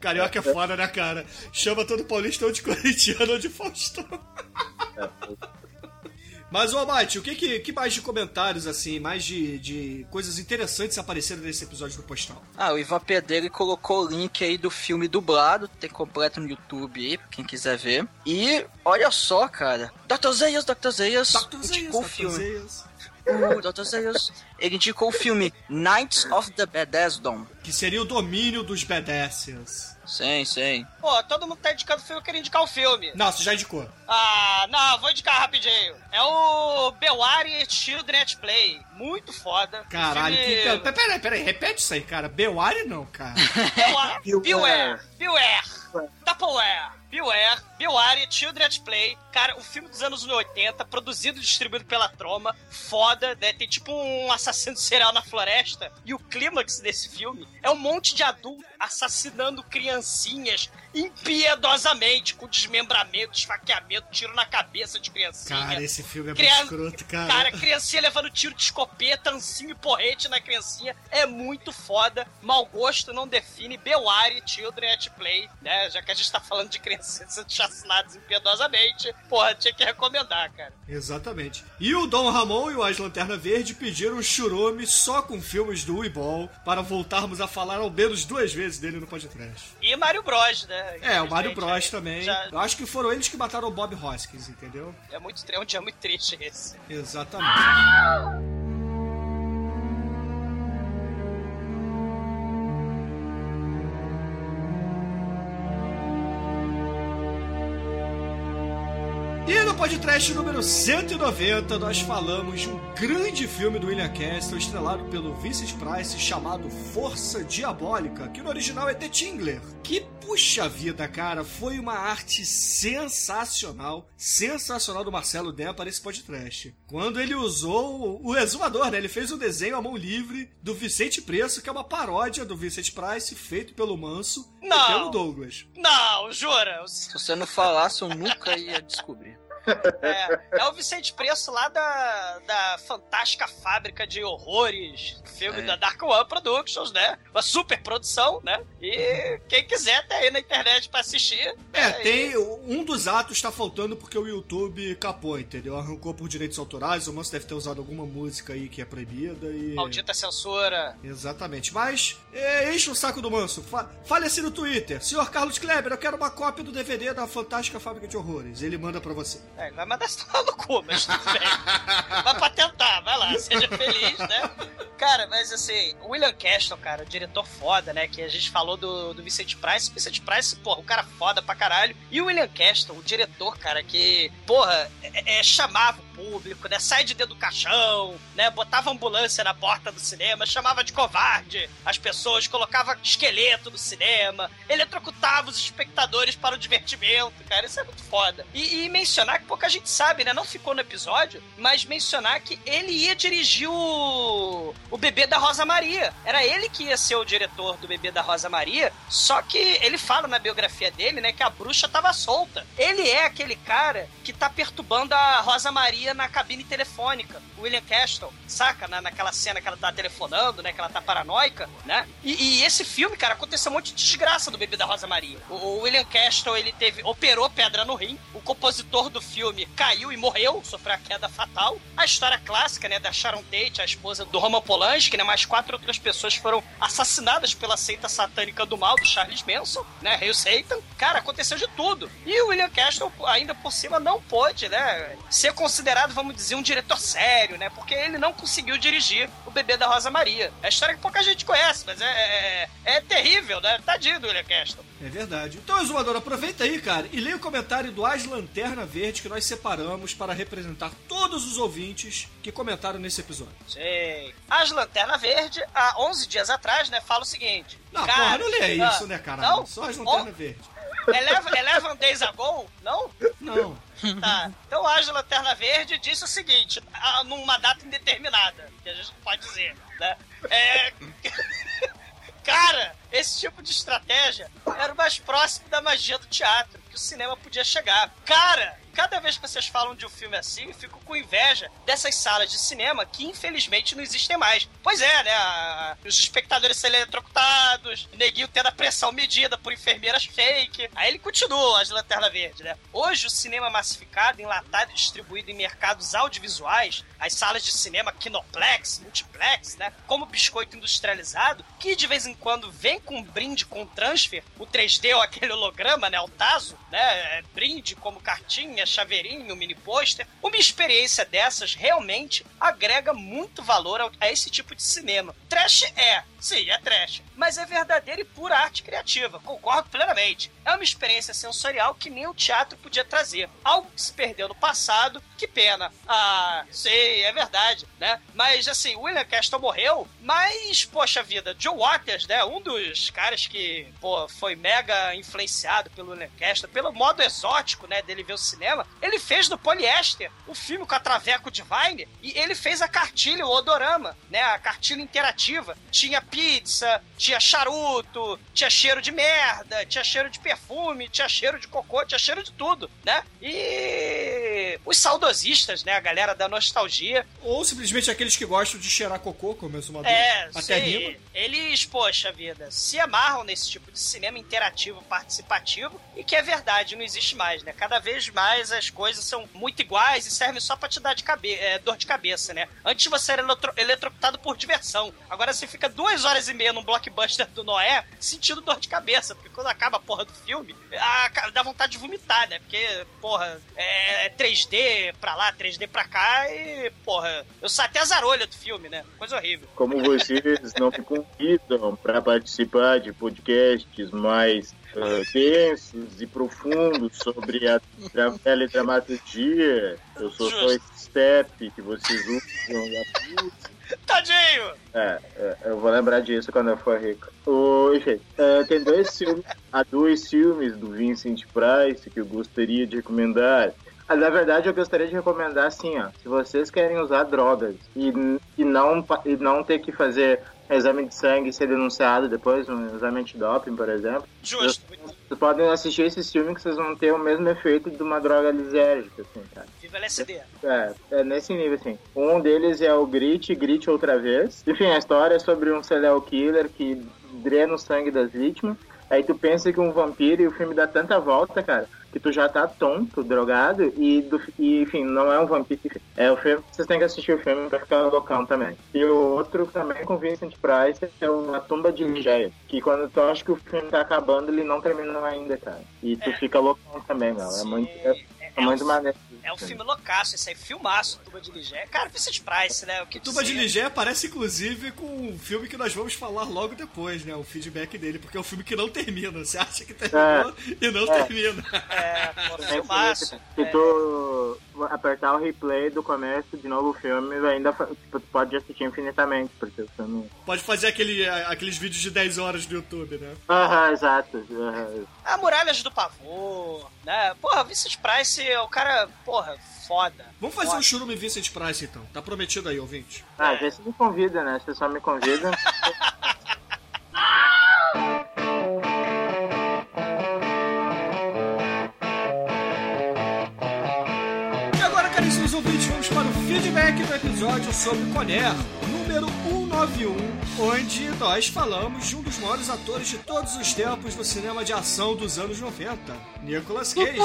S5: Carioca é foda, né, cara? Chama todo paulista ou de corintiano ou de Faustão. Mas, ô Mate, o que, que, que mais de comentários, assim, mais de, de coisas interessantes apareceram nesse episódio do Postal?
S3: Ah, o Ivan Pedreira colocou o link aí do filme dublado, tem completo no YouTube aí, pra quem quiser ver. E olha só, cara. Dr. Zeyas, Dr. Zeyas,
S5: Dr.
S3: O
S5: Dr.
S3: filme. O Dr. Zeyas, ele indicou o filme Knights of the Bethesda.
S5: Que seria o domínio dos Bedécias.
S3: Sim, sim.
S2: Pô, todo mundo tá indicando filme, eu queria indicar o filme.
S5: Não, você já indicou.
S2: Ah, não, vou indicar rapidinho. É o Beware Children at Play. Muito foda.
S5: Caralho,
S2: Filme-
S5: que... Pera- Peraí, peraí, repete isso aí, cara. Beware não, cara.
S2: Beware. Beware. Beware. Tupperware. Beware. Beware. Children at Play. Cara, um filme dos anos 80, produzido e distribuído pela Troma. Foda, né? Tem tipo um assassino serial na floresta. E o clímax desse filme é um monte de adulto assassinando criancinhas impiedosamente, com desmembramento, esfaqueamento, tiro na cabeça de criancinha.
S5: Cara, esse filme é muito
S2: Crian-
S5: escroto, cara.
S2: Cara, criancinha levando tiro de escopeta, ancinho e porrete na criancinha. É muito foda. Mau gosto não define. Beware, Children at Play, né? Já que a gente tá falando de crianças sendo chacinadas impiedosamente. Porra, tinha que recomendar, cara.
S5: Exatamente. E o Dom Ramon e o As Lanterna Verde pediram um churume só com filmes do Weeball para voltarmos a falar ao menos duas vezes dele no podcast.
S2: E Mario Bros, né?
S5: É, o Mario Bros também.
S2: já-
S5: Eu acho que foram eles que mataram o Bob Hoskins, entendeu?
S2: É, muito, é um dia muito triste esse.
S5: Exatamente. E podcast número 190, nós falamos de um grande filme do William Castle, estrelado pelo Vincent Price, chamado Força Diabólica, que no original é The Tingler. Que, puxa vida, cara, foi uma arte sensacional, sensacional do Marcelo Den para esse podcast. Quando ele usou o exumador, né? Ele fez um desenho à mão livre do Vicente Preço, que é uma paródia do Vincent Price, feito pelo Manso e
S2: Não.
S5: pelo Douglas.
S2: Não, jura?
S3: Se você não falasse, eu nunca ia descobrir.
S2: É, é o Vicente Preço lá da, da fantástica fábrica de horrores, filme
S3: É.
S2: da Dark One Productions, né? Uma super produção, né? E quem quiser tá aí na internet pra assistir.
S5: É,
S2: né?
S5: tem. Um dos atos tá faltando porque o YouTube capou, entendeu? Arrancou por direitos autorais, o Manso deve ter usado alguma música aí que é proibida e.
S2: Maldita censura.
S5: Exatamente. Mas, é, enche o saco do Manso. Fa fale assim no Twitter. Senhor Carlos Kleber, eu quero uma cópia do DVD da Fantástica Fábrica de Horrores. Ele manda pra você.
S2: É, vai mandar você tomar no cu, mas tudo bem. vai pra tentar, vai lá, seja feliz, né? Cara, mas assim, o William Castle, cara, o diretor foda, né? Que a gente falou do, do Vicente Price. Vicente Price, porra, o cara foda pra caralho. E o William Castle, o diretor, cara, que, porra, é, é, chamava o público, né? Sai de dentro do caixão, né? Botava ambulância na porta do cinema, chamava de covarde as pessoas, colocava esqueleto no cinema, eletrocutava os espectadores para o divertimento, cara. Isso é muito foda. E, e mencionar pouca gente sabe, né? Não ficou no episódio, mas mencionar que ele ia dirigir o, o Bebê da Rosa Maria. Era ele que ia ser o diretor do Bebê da Rosa Maria, só que ele fala na biografia dele, né, que a bruxa tava solta. Ele é aquele cara que tá perturbando a Rosa Maria na cabine telefônica. O William Castle, saca? Na, naquela cena que ela tá telefonando, né? Que ela tá paranoica, né? E, e esse filme, cara, aconteceu um monte de desgraça do Bebê da Rosa Maria. O, o William Castle, ele teve. operou pedra no rim. O compositor do filme caiu e morreu, sofreu a queda fatal. A história clássica, né, da Sharon Tate, a esposa do Roman Polanski, né? Mais quatro outras pessoas foram assassinadas pela seita satânica do mal, do Charles Manson, né? Rei Satan. Cara, aconteceu de tudo. E o William Castle, ainda por cima, não pôde, né? Ser considerado, vamos dizer, um diretor sério, né? Porque ele não conseguiu dirigir o bebê da Rosa Maria. É a história que pouca gente conhece, mas é, é, é terrível, né? Tadinho do William Castle.
S5: É verdade. Então, Exumador, aproveita aí, cara, e leia o comentário do As Lanterna Verde que nós separamos para representar todos os ouvintes que comentaram nesse episódio.
S2: Sei. As Lanterna Verde, há 11 dias atrás, né, fala o seguinte.
S5: Não,
S2: cara,
S5: porra, não leia
S2: ah,
S5: isso, né, cara?
S2: Não?
S5: Só As Lanterna
S2: Oh,
S5: Verde.
S2: Eleven, Eleven Days Ago? Não?
S5: Não.
S2: Tá. Então a Lanterna Verde disse o seguinte, numa data indeterminada, que a gente não pode dizer, né? É... Cara, esse tipo de estratégia era o mais próximo da magia do teatro, que o cinema podia chegar. Cara, cada vez que vocês falam de um filme assim, eu fico com inveja dessas salas de cinema que infelizmente não existem mais. Pois é, né? Os espectadores sendo eletrocutados, neguinho tendo a pressão medida por enfermeiras fake. Aí ele continua as lanternas verdes, né? Hoje o cinema massificado, enlatado e distribuído em mercados audiovisuais, as salas de cinema Kinoplex, Multiplex, né? Como biscoito industrializado, que de vez em quando vem com um brinde com transfer, o 3D ou aquele holograma, né? O Tazo, né? é, Brinde como cartinha, chaveirinho, mini pôster. Uma experiência dessas realmente agrega muito valor a esse tipo de cinema. Trash é, sim, é trash, mas é verdadeira e pura arte criativa, concordo plenamente. É uma experiência sensorial que nem o teatro podia trazer. Algo que se perdeu no passado, que pena. Ah, sei, é verdade, né? Mas assim, William Castle morreu, mas, poxa vida, Joe Waters, né? Um dos caras que, pô, foi mega influenciado pelo William Castle, pelo modo exótico, né, dele ver o cinema, ele fez do Polyester o filme com a Traveco Divine e ele fez a cartilha, o odorama, né? A cartilha interativa. Tinha pizza, tinha charuto, tinha cheiro de merda, tinha cheiro de perfume, tinha cheiro de cocô, tinha cheiro de tudo, né? E os saudosistas, né? A galera da nostalgia.
S5: Ou simplesmente aqueles que gostam de cheirar cocô, como o Exumador.
S2: É,
S5: Até
S2: sei.
S5: rima.
S2: Eles, poxa vida, se amarram nesse tipo de cinema interativo, participativo, e que é verdade, não existe mais, né? Cada vez mais as coisas são muito iguais e servem só pra te dar de cabe é, dor de cabeça, né? Antes você era eletro eletrocutado por diversão. Agora você fica duas horas e meia num blockbuster do Noé sentindo dor de cabeça, porque quando acaba a porra do filme, a- dá vontade de vomitar, né? Porque, porra, é 3D pra lá, 3D pra cá e, porra, eu saio até a zarolha do filme, né? Coisa horrível.
S9: Como vocês não me convidam para participar de podcasts mais ah, densos e profundos sobre a teledramaturgia, eu sou só esse step que vocês usam.
S2: Tadinho!
S9: É, é, eu vou lembrar disso quando eu for rico. O, enfim, é, tem dois filmes, há dois filmes do Vincent Price que eu gostaria de recomendar. Na verdade, eu gostaria de recomendar assim, ó. Se vocês querem usar drogas e, e, não, e não ter que fazer exame de sangue e ser denunciado depois, um exame antidoping, por exemplo.
S2: Justo.
S9: Vocês podem assistir esses filmes que vocês vão ter o mesmo efeito de uma droga lisérgica, assim, cara.
S2: Viva LSD.
S9: É, é nesse nível, assim. Um deles é o Grit, Grit outra vez. Enfim, a história é sobre um serial killer que drena o sangue das vítimas. Aí tu pensa que um vampiro e o filme dá tanta volta, cara, que tu já tá tonto, drogado, e, do, e enfim, não é um vampiro. É o filme, vocês têm que assistir o filme pra ficar loucão também. E o outro também com Vincent Price é o A Tumba de Ligeia, que quando tu acha que o filme tá acabando, ele não terminou ainda, cara. E tu fica loucão também, meu. É muito, é, é maneiro.
S2: É um filme loucaço, esse aí, filmaço, Tuba de Ligé. Cara, Vincent Price, né? O que
S5: Tuba de? Ligé aparece inclusive com um filme que nós vamos falar logo depois, né? O feedback dele, porque é um filme que não termina. Você acha que terminou e não
S9: É.
S5: termina.
S2: É, pô,
S9: É,
S2: filmaço.
S9: Se tu apertar o replay do começo de novo o filme, ainda tipo, tu pode assistir infinitamente, porque o filme.
S5: Pode fazer aquele, aqueles vídeos de 10 horas no YouTube, né?
S9: Aham, exato. aham.
S2: A Muralhas do Pavor, né? Porra, Vincent Price é o cara, porra, foda.
S5: Vamos fazer
S2: Foda.
S5: um churume Vincent Price então. Tá prometido aí, ouvinte.
S9: Ah, vê se me convida, né? Se só me convida.
S5: E agora, caríssimos ouvintes, vamos para o feedback do episódio sobre Conner, número 191, onde nós falamos de um dos maiores atores de todos os tempos do cinema de ação dos anos 90, Nicolas Cage.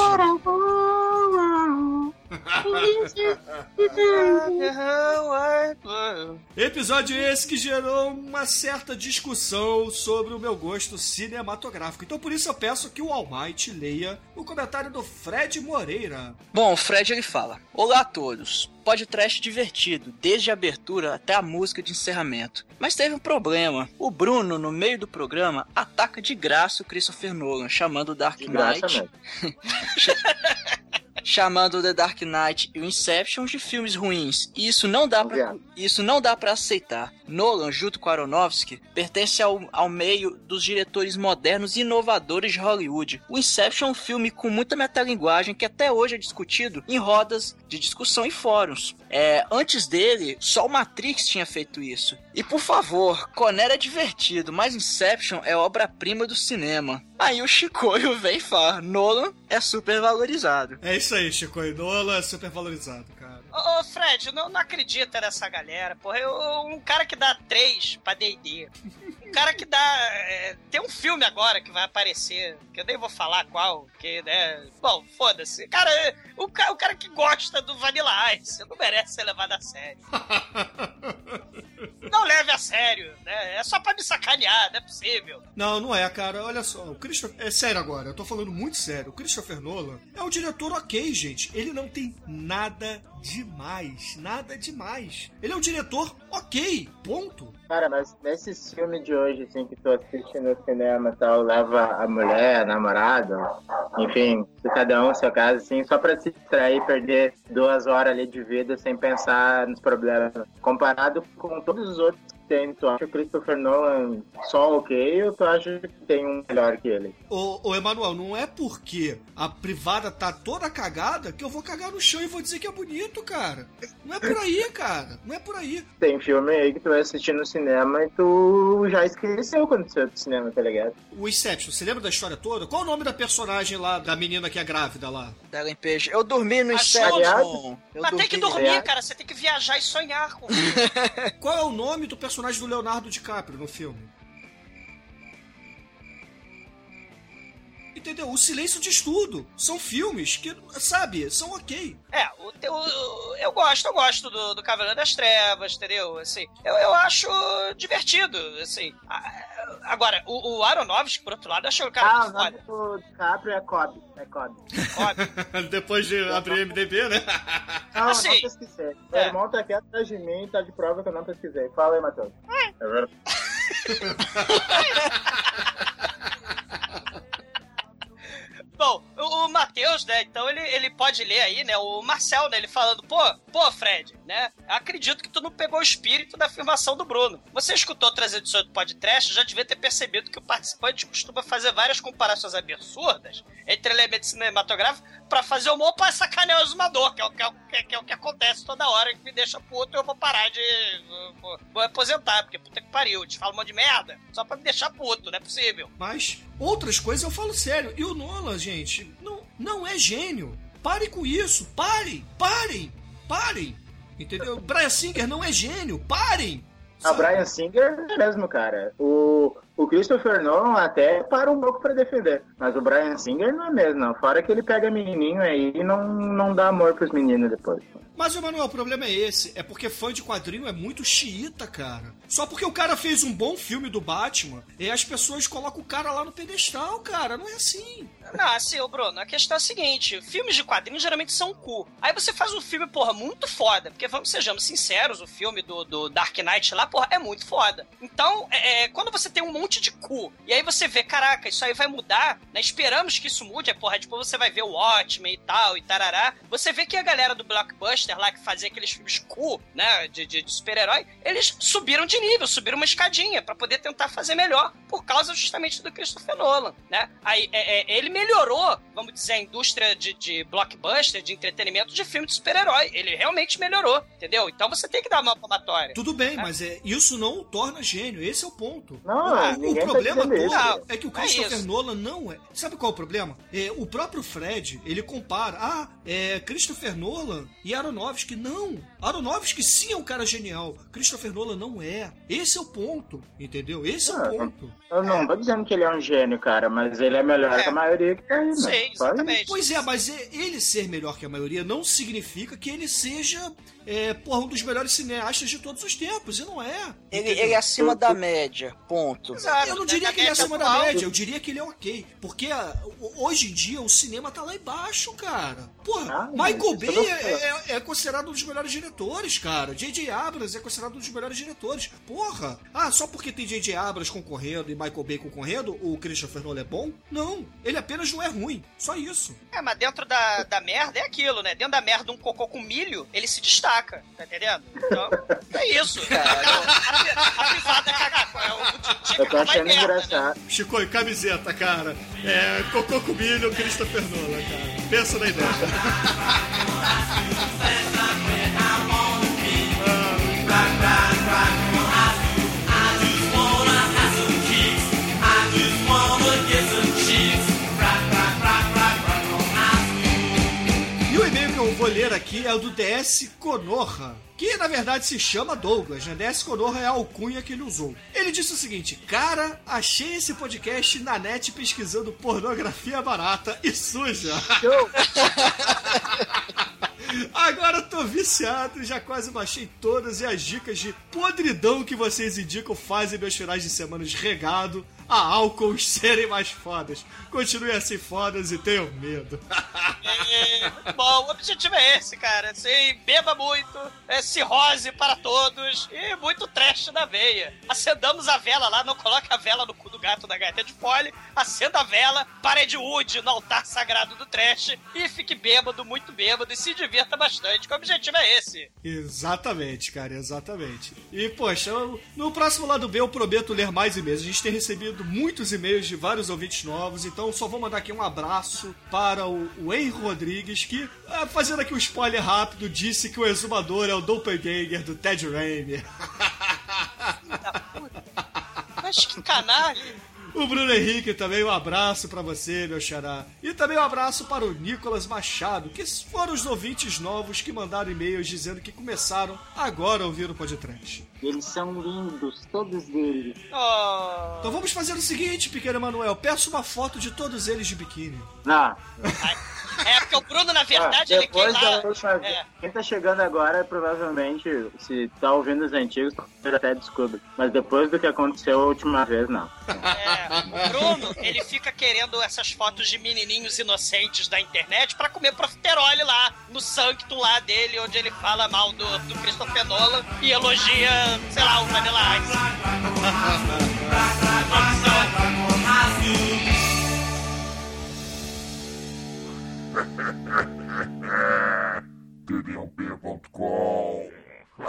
S5: Episódio esse que gerou uma certa discussão sobre o meu gosto cinematográfico. Então por isso eu peço que o Almighty leia o comentário do Fred Moreira.
S3: Bom, o Fred ele fala: Olá a todos. Podcast divertido, desde a abertura até a música de encerramento. Mas teve um problema. O Bruno, no meio do programa, ataca de graça o Christopher Nolan, chamando o Dark
S9: De graça
S3: Knight. chamando The Dark Knight e o Inception de filmes ruins. E isso não dá pra, isso não dá para aceitar. Nolan, junto com Aronofsky, pertence ao, ao meio dos diretores modernos e inovadores de Hollywood. O Inception é um filme com muita metalinguagem que até hoje é discutido em rodas de discussão em fóruns. É, antes dele, só o Matrix tinha feito isso. E por favor, Conner é divertido, mas Inception é obra-prima do cinema. Aí o Chicoio vem e fala: Nolan é super valorizado.
S5: É isso aí, Chico. E Nolan é super valorizado, cara.
S2: Ô, ô, Fred, não, não acredita nessa galera, porra. Eu- um cara que dá 3 pra D&D. Um cara que dá... é, tem um filme agora que vai aparecer, que eu nem vou falar qual, que, né... Bom, foda-se. Cara, é, o, o cara que gosta do Vanilla Ice não merece ser levado a sério. Não leve a sério, né? É só pra me sacanear, não é possível.
S5: Não, não é, cara. Olha só, o Christopher. É sério agora, eu tô falando muito sério. O Christopher Nolan é um diretor ok, gente. Ele não tem nada demais. Nada demais. Ele é um diretor ok. Ponto.
S9: Cara, mas nesses filmes de hoje, assim, que tu assiste no cinema tal, leva a mulher, a namorada, enfim, cada um seu caso, assim, só pra se distrair, perder duas horas ali de vida sem pensar nos problemas. Comparado com todos os outros tem, tu acha o Christopher Nolan só ok ou tu acha que tem um melhor que ele?
S5: Ô, ô Emanuel, não é porque a privada tá toda cagada que eu vou cagar no chão e vou dizer que é bonito, cara. Não é por aí, cara. Não é por aí.
S9: Tem filme aí que tu vai assistir no cinema e tu já esqueceu quando tu saiu do cinema, tá ligado?
S5: O Inception, você lembra da história toda? Qual o nome da personagem lá, da menina que é grávida lá?
S3: Da Page. Eu dormi no? Inception.
S2: Mas tem que
S3: dormi.
S2: dormir, cara. Você tem que viajar e sonhar com
S5: Qual é o nome do personagem do Leonardo DiCaprio no filme? Entendeu? O Silêncio de Estudo. São filmes que, sabe, são ok.
S2: É, o, teu- eu gosto, eu gosto do, do Cavaleiro das Trevas, entendeu? Assim, eu, eu acho divertido, assim. Agora, o, o Aronofsky, por outro lado, eu acho o cara
S9: Ah, o
S2: muito foda.
S9: do DiCaprio é Cobb. É Cobb.
S5: Depois de abrir MDB, né?
S9: Não,
S2: Assim,
S9: eu não pesquisei. Meu
S2: é.
S9: irmão tá aqui atrás de mim e tá de prova que eu não pesquisei. Fala aí, Matheus. É verdade.
S2: Bom, o, o Matheus, né, então ele, ele pode ler aí, né, o Marcel, né, ele falando, pô, pô, Fred, né, acredito que tu não pegou o espírito da afirmação do Bruno. Você escutou outras edições do podcast, já devia ter percebido que o participante costuma fazer várias comparações absurdas entre elementos cinematográficos pra fazer humor pra sacanear o exumador, que é o que, é o, que, é o que acontece toda hora, que me deixa puto e eu vou parar de... Vou- vou aposentar, porque puta que pariu, te falo um monte de merda, só pra me deixar puto, não é possível.
S5: Mas outras coisas eu falo sério. E o Nolan, gente, não, não é gênio. Parem com isso. Parem, parem, parem. Entendeu? Brian Singer não é gênio. Parem.
S9: Ah, o Brian Singer é mesmo, cara. O, o Christopher Nolan até para um pouco pra defender. Mas o Brian Singer não é mesmo, não. Fora que ele pega menininho aí e não, não dá amor pros meninos depois.
S5: Mas, Emanuel, o problema é esse. É porque fã de quadrinho é muito xiita, cara. Só porque o cara fez um bom filme do Batman, e as pessoas colocam o cara lá no pedestal, cara. Não é assim.
S2: Não, assim, ô Bruno, a questão é a seguinte: filmes de quadrinhos geralmente são cu. Aí você faz um filme, porra, muito foda. Porque vamos, sejamos sinceros, o filme do, do Dark Knight lá, porra, é muito foda. Então, é, é, quando você tem um monte de cu, e aí você vê, caraca, isso aí vai mudar, né? Esperamos que isso mude, é, porra, depois você vai ver o Watchmen e tal, e tarará. Você vê que a galera do Blockbuster lá, que fazia aqueles filmes cu, né, de, de, de super-herói, eles subiram de nível, subiram uma escadinha pra poder tentar fazer melhor, por causa justamente do Christopher Nolan, né? Aí, é, é, ele melhorou, vamos dizer, a indústria de, de blockbuster, de entretenimento de filme de super-herói. Ele realmente melhorou, entendeu? Então você tem que dar uma palmatória.
S5: Tudo bem, mas é, isso não o torna gênio. Esse é o ponto.
S9: Não,
S2: Ah,
S5: o
S9: tá
S5: problema
S9: isso.
S5: todo é que o
S2: é
S5: Christopher
S2: isso.
S5: Nolan não é. Sabe qual é o problema? É, o próprio Fred, ele compara. Ah, é Christopher Nolan e Aronofsky. Não! Aronofsky sim é um cara genial. Christopher Nolan não é. Esse é o ponto, entendeu? Esse é o
S9: Ah,
S5: ponto.
S9: Eu não tô dizendo que ele é um gênio, cara, mas ele é melhor
S2: É.
S9: que a maioria que tá aí, né?
S2: Sim, exatamente.
S5: Pois é, mas é- ele ser melhor que a maioria não significa que ele seja é, porra, um dos melhores cineastas de todos os tempos. E não é.
S3: Ele, ele é acima da média, ponto.
S2: Exato,
S5: Eu não diria
S2: da
S5: que ele é
S2: média
S5: acima da média, eu diria que ele é ok. Porque hoje em dia o cinema tá lá embaixo, cara. Porra,
S9: Ah,
S5: Michael
S9: isso
S5: Bay é, é- é considerado um dos melhores diretores, cara. J.J. Abrams é considerado um dos melhores diretores. Porra! Ah, só porque tem J.J. Abrams concorrendo e Michael Bay concorrendo, o Christopher Nolan é bom? Não, ele apenas não é ruim. Só isso.
S2: É, mas dentro da, da merda é aquilo, né? Dentro da merda, um cocô com milho, ele se destaca, tá entendendo? Então, é isso. A, a, a privada cagar. É o Tica
S9: Eu tô achando
S2: merda, né?
S9: engraçado.
S5: Chico, e camiseta, cara. É, cocô com milho, Christopher Nolan, cara. Pensa na ideia. E ler aqui é o do DS Konoha, que na verdade se chama Douglas, né? DS Konoha é a alcunha que ele usou. Ele disse o seguinte: Cara, achei esse podcast na net pesquisando pornografia barata e suja. Agora eu tô viciado e já quase baixei todas e as dicas de podridão que vocês indicam fazem meus finais de semana regado a álcool serem mais fodas. Continuem assim fodas e tenham medo.
S2: É, muito bom, o objetivo é esse, cara. Assim, beba muito, é, cirrose para todos e muito trash na veia. Acendamos a vela lá, não coloque a vela no cu do gato da gaita de fole, acenda a vela, parede wood no altar sagrado do trash e fique bêbado, muito bêbado e se divirta bastante, que o objetivo é esse.
S5: Exatamente, cara, exatamente. E, poxa, no próximo lado B eu prometo ler mais e-mails. A gente tem recebido muitos e-mails de vários ouvintes novos, então só vou mandar aqui um abraço para o Wayne Rodrigues, que, ah, fazendo aqui um spoiler rápido, disse que o exumador é o doppelganger do Ted Raimi.
S2: Mas que canalha.
S5: O Bruno Henrique também, um abraço pra você, meu xará. E também um abraço para o Nicolas Machado, que foram os ouvintes novos que mandaram e-mails dizendo que começaram agora a ouvir o podcast.
S11: Eles são lindos, todos eles.
S2: Oh.
S5: Então vamos fazer o seguinte, pequeno Emanuel. Peço uma foto de todos eles de biquíni.
S9: Não.
S2: É porque o Bruno, na verdade,
S9: Ah,
S2: ele quer
S9: depois
S2: lá.
S9: da última vez.
S2: É.
S9: Quem tá chegando agora, provavelmente, se tá ouvindo os antigos, até descubra. Mas depois do que aconteceu a última vez, não.
S2: É, o Bruno, ele fica querendo essas fotos de menininhos inocentes da internet pra comer profiterole lá, no Sanctum lá dele, onde ele fala mal do, do Christopher Nolan e elogia, sei lá, o Vanilla Ice.
S1: td1p.com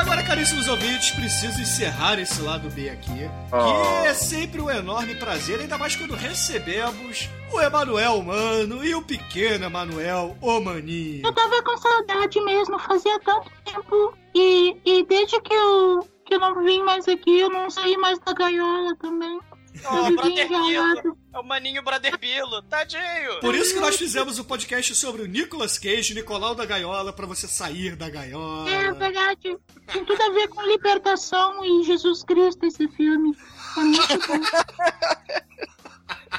S5: agora, caríssimos ouvintes, preciso encerrar esse lado B aqui,
S9: Oh.
S5: que é sempre um enorme prazer, ainda mais quando recebemos o Emanuel Mano e o pequeno Emanuel, o Maninho.
S4: Eu tava com saudade mesmo, fazia tanto tempo. E, e desde que eu, que eu não vim mais aqui, eu não saí mais da gaiola também. Vivi
S2: Brother. Bilo. É o maninho Brother Bilo. Tadinho.
S5: Por isso que nós fizemos o podcast sobre o Nicolas Cage, Nicolau da Gaiola, pra você sair da gaiola.
S4: É verdade. Tem tudo a ver com libertação e Jesus Cristo esse filme. É muito bom.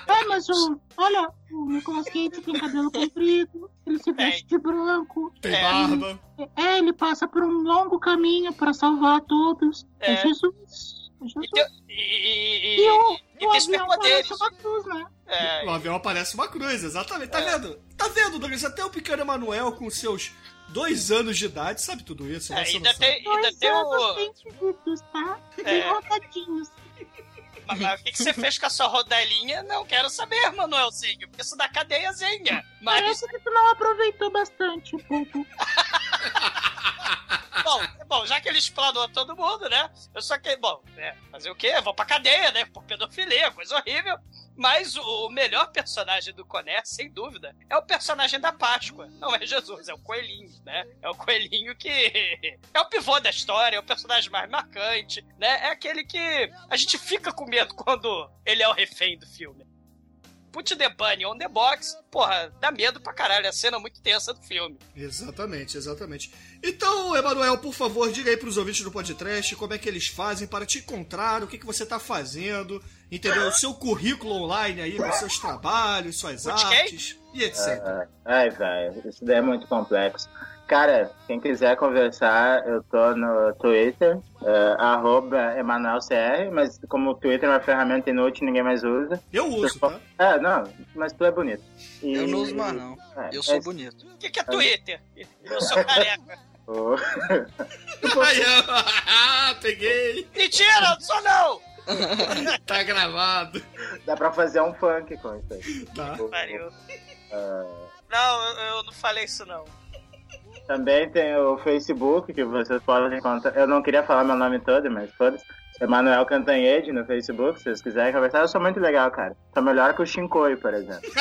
S4: É, mas o. Olha, o Nicolas Cage tem cabelo comprido, ele se veste de branco.
S5: Tem
S2: É.
S5: barba.
S4: É, ele passa por um longo caminho para salvar todos. É,
S2: É.
S4: Jesus. É Jesus.
S2: E, e, e,
S4: E o,
S2: e
S4: o avião
S2: superpoderes.
S4: parece uma cruz, né?
S2: É,
S5: No avião aparece uma cruz, exatamente. Tá vendo? Tá vendo, Douglas? Até o pequeno Emanuel, com seus dois anos de idade, sabe tudo isso. né?
S2: é,
S5: Você
S2: ainda tem, ainda
S4: Dois
S2: tem
S4: anos
S2: o.
S4: bem seguidos, tá?
S2: É.
S4: Rodadinhos.
S2: Mas, mas o que, que você fez com a sua rodelinha? Não quero saber, Manuelzinho. Porque isso dá cadeiazinha. Mas,
S4: Parece que tu não aproveitou bastante, Puto.
S2: bom, bom, já que ele explanou todo mundo, né? Eu só que, bom, é, fazer o quê? Vou pra cadeia, né? Por pedofilia, coisa horrível. Mas o melhor personagem do Coné, sem dúvida, é o personagem da Páscoa. Não é Jesus, é o coelhinho, né? É o coelhinho que é o pivô da história, é o personagem mais marcante, né? É aquele que a gente fica com medo quando ele é o refém do filme. Put the bunny on the box, porra, dá medo pra caralho, a cena muito tensa do filme.
S5: Exatamente, exatamente. Então, Emanuel, por favor, diga aí pros ouvintes do podcast como é que eles fazem para te encontrar, o que, que você tá fazendo, entendeu? O seu currículo online aí, com seus trabalhos, suas artes e etc.
S9: Ah, ai, velho, isso daí é muito complexo. Cara, quem quiser conversar, eu tô no Twitter, uh, arroba EmanuelCR, mas como o Twitter é uma ferramenta inútil, ninguém mais usa.
S5: Eu uso, tá?
S9: É, não, mas tu é bonito. E-
S3: Eu não uso mais, não.
S9: É,
S3: Eu sou
S9: é-
S3: bonito.
S2: O que, que é Twitter? Eu sou careca.
S9: Oh.
S5: Ah, peguei!
S2: Mentira, não sou não!
S5: tá gravado.
S9: Dá pra fazer um funk com isso aí.
S5: Tá.
S2: Pariu.
S9: Ah,
S2: Não, eu, eu não falei isso não.
S9: Também tem o Facebook, que vocês podem encontrar. Eu não queria falar meu nome todo, mas todos. Emanuel Cantanhede no Facebook, se vocês quiserem conversar. Eu sou muito legal, cara. Sou melhor que o Shinkoi, por exemplo.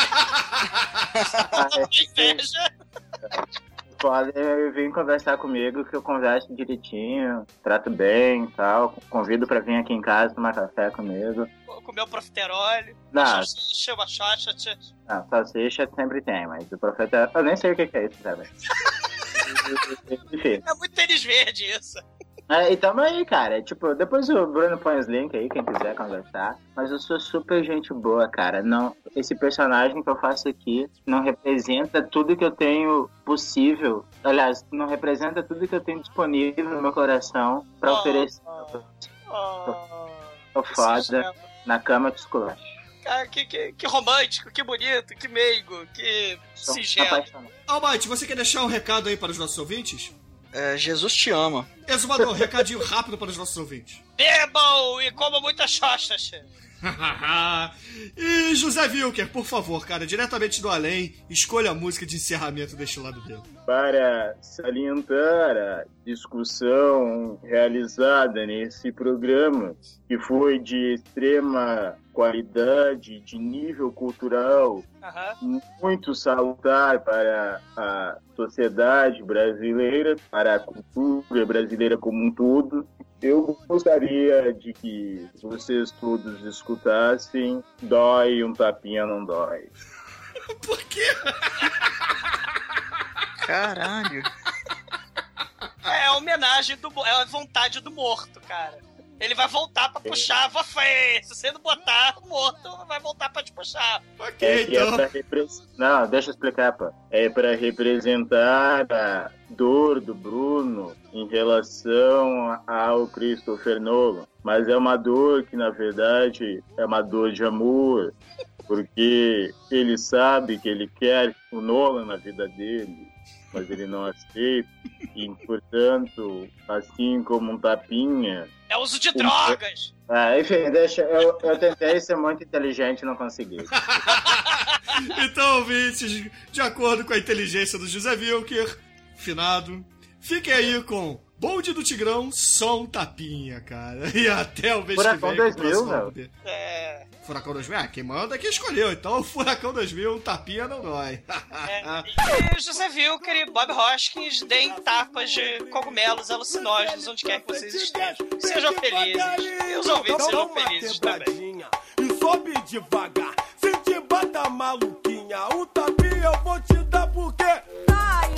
S9: Podem vir conversar comigo, que eu converso direitinho, trato bem e tal. Convido pra vir aqui em casa tomar café comigo.
S2: Comer o profiterol.
S9: Não,
S2: Chama xoxa, tchê.
S9: não, salsicha sempre tem, mas o profeta. Eu nem sei o que que é isso, sabe? Enfim.
S2: É muito tênis verde isso.
S9: É, e tamo aí, cara. Tipo, depois o Bruno põe os links aí, quem quiser conversar. Mas eu sou super gente boa, cara. Não, esse personagem que eu faço aqui não representa tudo que eu tenho possível. Aliás, não representa tudo que eu tenho disponível no meu coração pra oferecer. Tô foda. Na cama de esculacho.
S2: Cara, que, que, que romântico, que bonito, que meigo, que
S9: Sou
S2: singelo.
S5: você quer deixar um recado aí para os nossos ouvintes?
S3: É, Jesus te ama.
S5: Exumador, recadinho rápido para os nossos ouvintes.
S2: Bebam e comam muita xoxa, tchê.
S5: e José Wilker, por favor, cara, diretamente do além, escolha a música de encerramento deste lado dele.
S9: Para salientar a discussão realizada nesse programa, que foi de extrema qualidade, de nível cultural, muito salutar para a sociedade brasileira, para a cultura brasileira como um todo. Eu gostaria de que vocês todos escutassem Dói, um tapinha não dói.
S5: Por quê?
S3: Caralho.
S2: É a homenagem do. É a vontade do morto, cara. Ele vai voltar pra puxar a vafé. Se você não botar o morto, vai voltar pra te puxar.
S5: Ok,
S9: É é pra repre- Não, deixa eu explicar, pô. É para representar a dor do Bruno em relação ao Christopher Nolan. Mas é uma dor que, na verdade, é uma dor de amor. Porque ele sabe que ele quer o Nolan na vida dele, mas ele não aceita. E, portanto, assim como um tapinha,
S2: É uso de drogas.
S9: ah, enfim, deixa. Eu, eu tentei ser muito inteligente e não consegui.
S5: Então, ouvintes, de acordo com a inteligência do José Wilker, finado, fiquem aí com Bonde do Tigrão, som tapinha, cara. E até o mês
S9: Furacão
S5: que vem. com o
S9: 2000,
S5: próximo.
S2: É.
S5: Furacão 2000? Ah, quem manda é quem escolheu. Então, o Furacão 2000, um tapinha não dói.
S2: E José Wilker e Bob Hoskins deem tapas de cogumelos alucinógenos onde quer que vocês estejam. Sejam felizes. E os ouvintes sejam felizes também.
S13: E sobe devagar. Se te bata maluquinha, o tapinha eu vou te dar porque.
S6: Dói,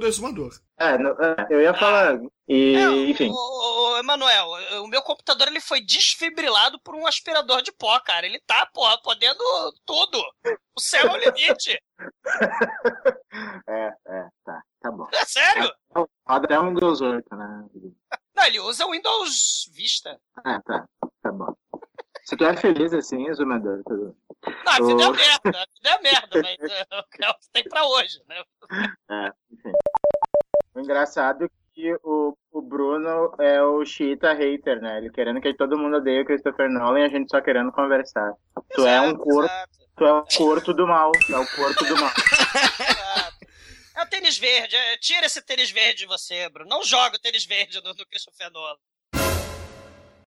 S13: no
S5: Desumador.
S9: É, é, eu ia falar. E,
S2: É,
S9: enfim.
S2: Ô, ô, ô, Emanuel, o meu computador ele foi desfibrilado por um aspirador de pó, cara. Ele tá, porra, podendo tudo. O céu é o limite.
S9: É, é, tá, tá bom.
S2: É sério?
S9: Roda até um Windows 8, né?
S2: Não, ele usa o Windows Vista.
S9: Ah, tá, tá bom. Se tu é feliz assim, exumador, tudo.
S2: Não, a vida é
S9: Ô.
S2: a merda. A vida é merda, mas é, é o que tem pra hoje, né?
S9: É. O engraçado é que o, o Bruno é o Cheetah hater, né? Ele querendo que todo mundo odeie o Christopher Nolan e a gente só querendo conversar. Tu é um corpo. Tu é o corpo do mal. Tu é o corpo do mal.
S2: É o tênis verde. é, tira esse tênis verde de você, Bruno. Não joga o tênis verde do, do Christopher Nolan.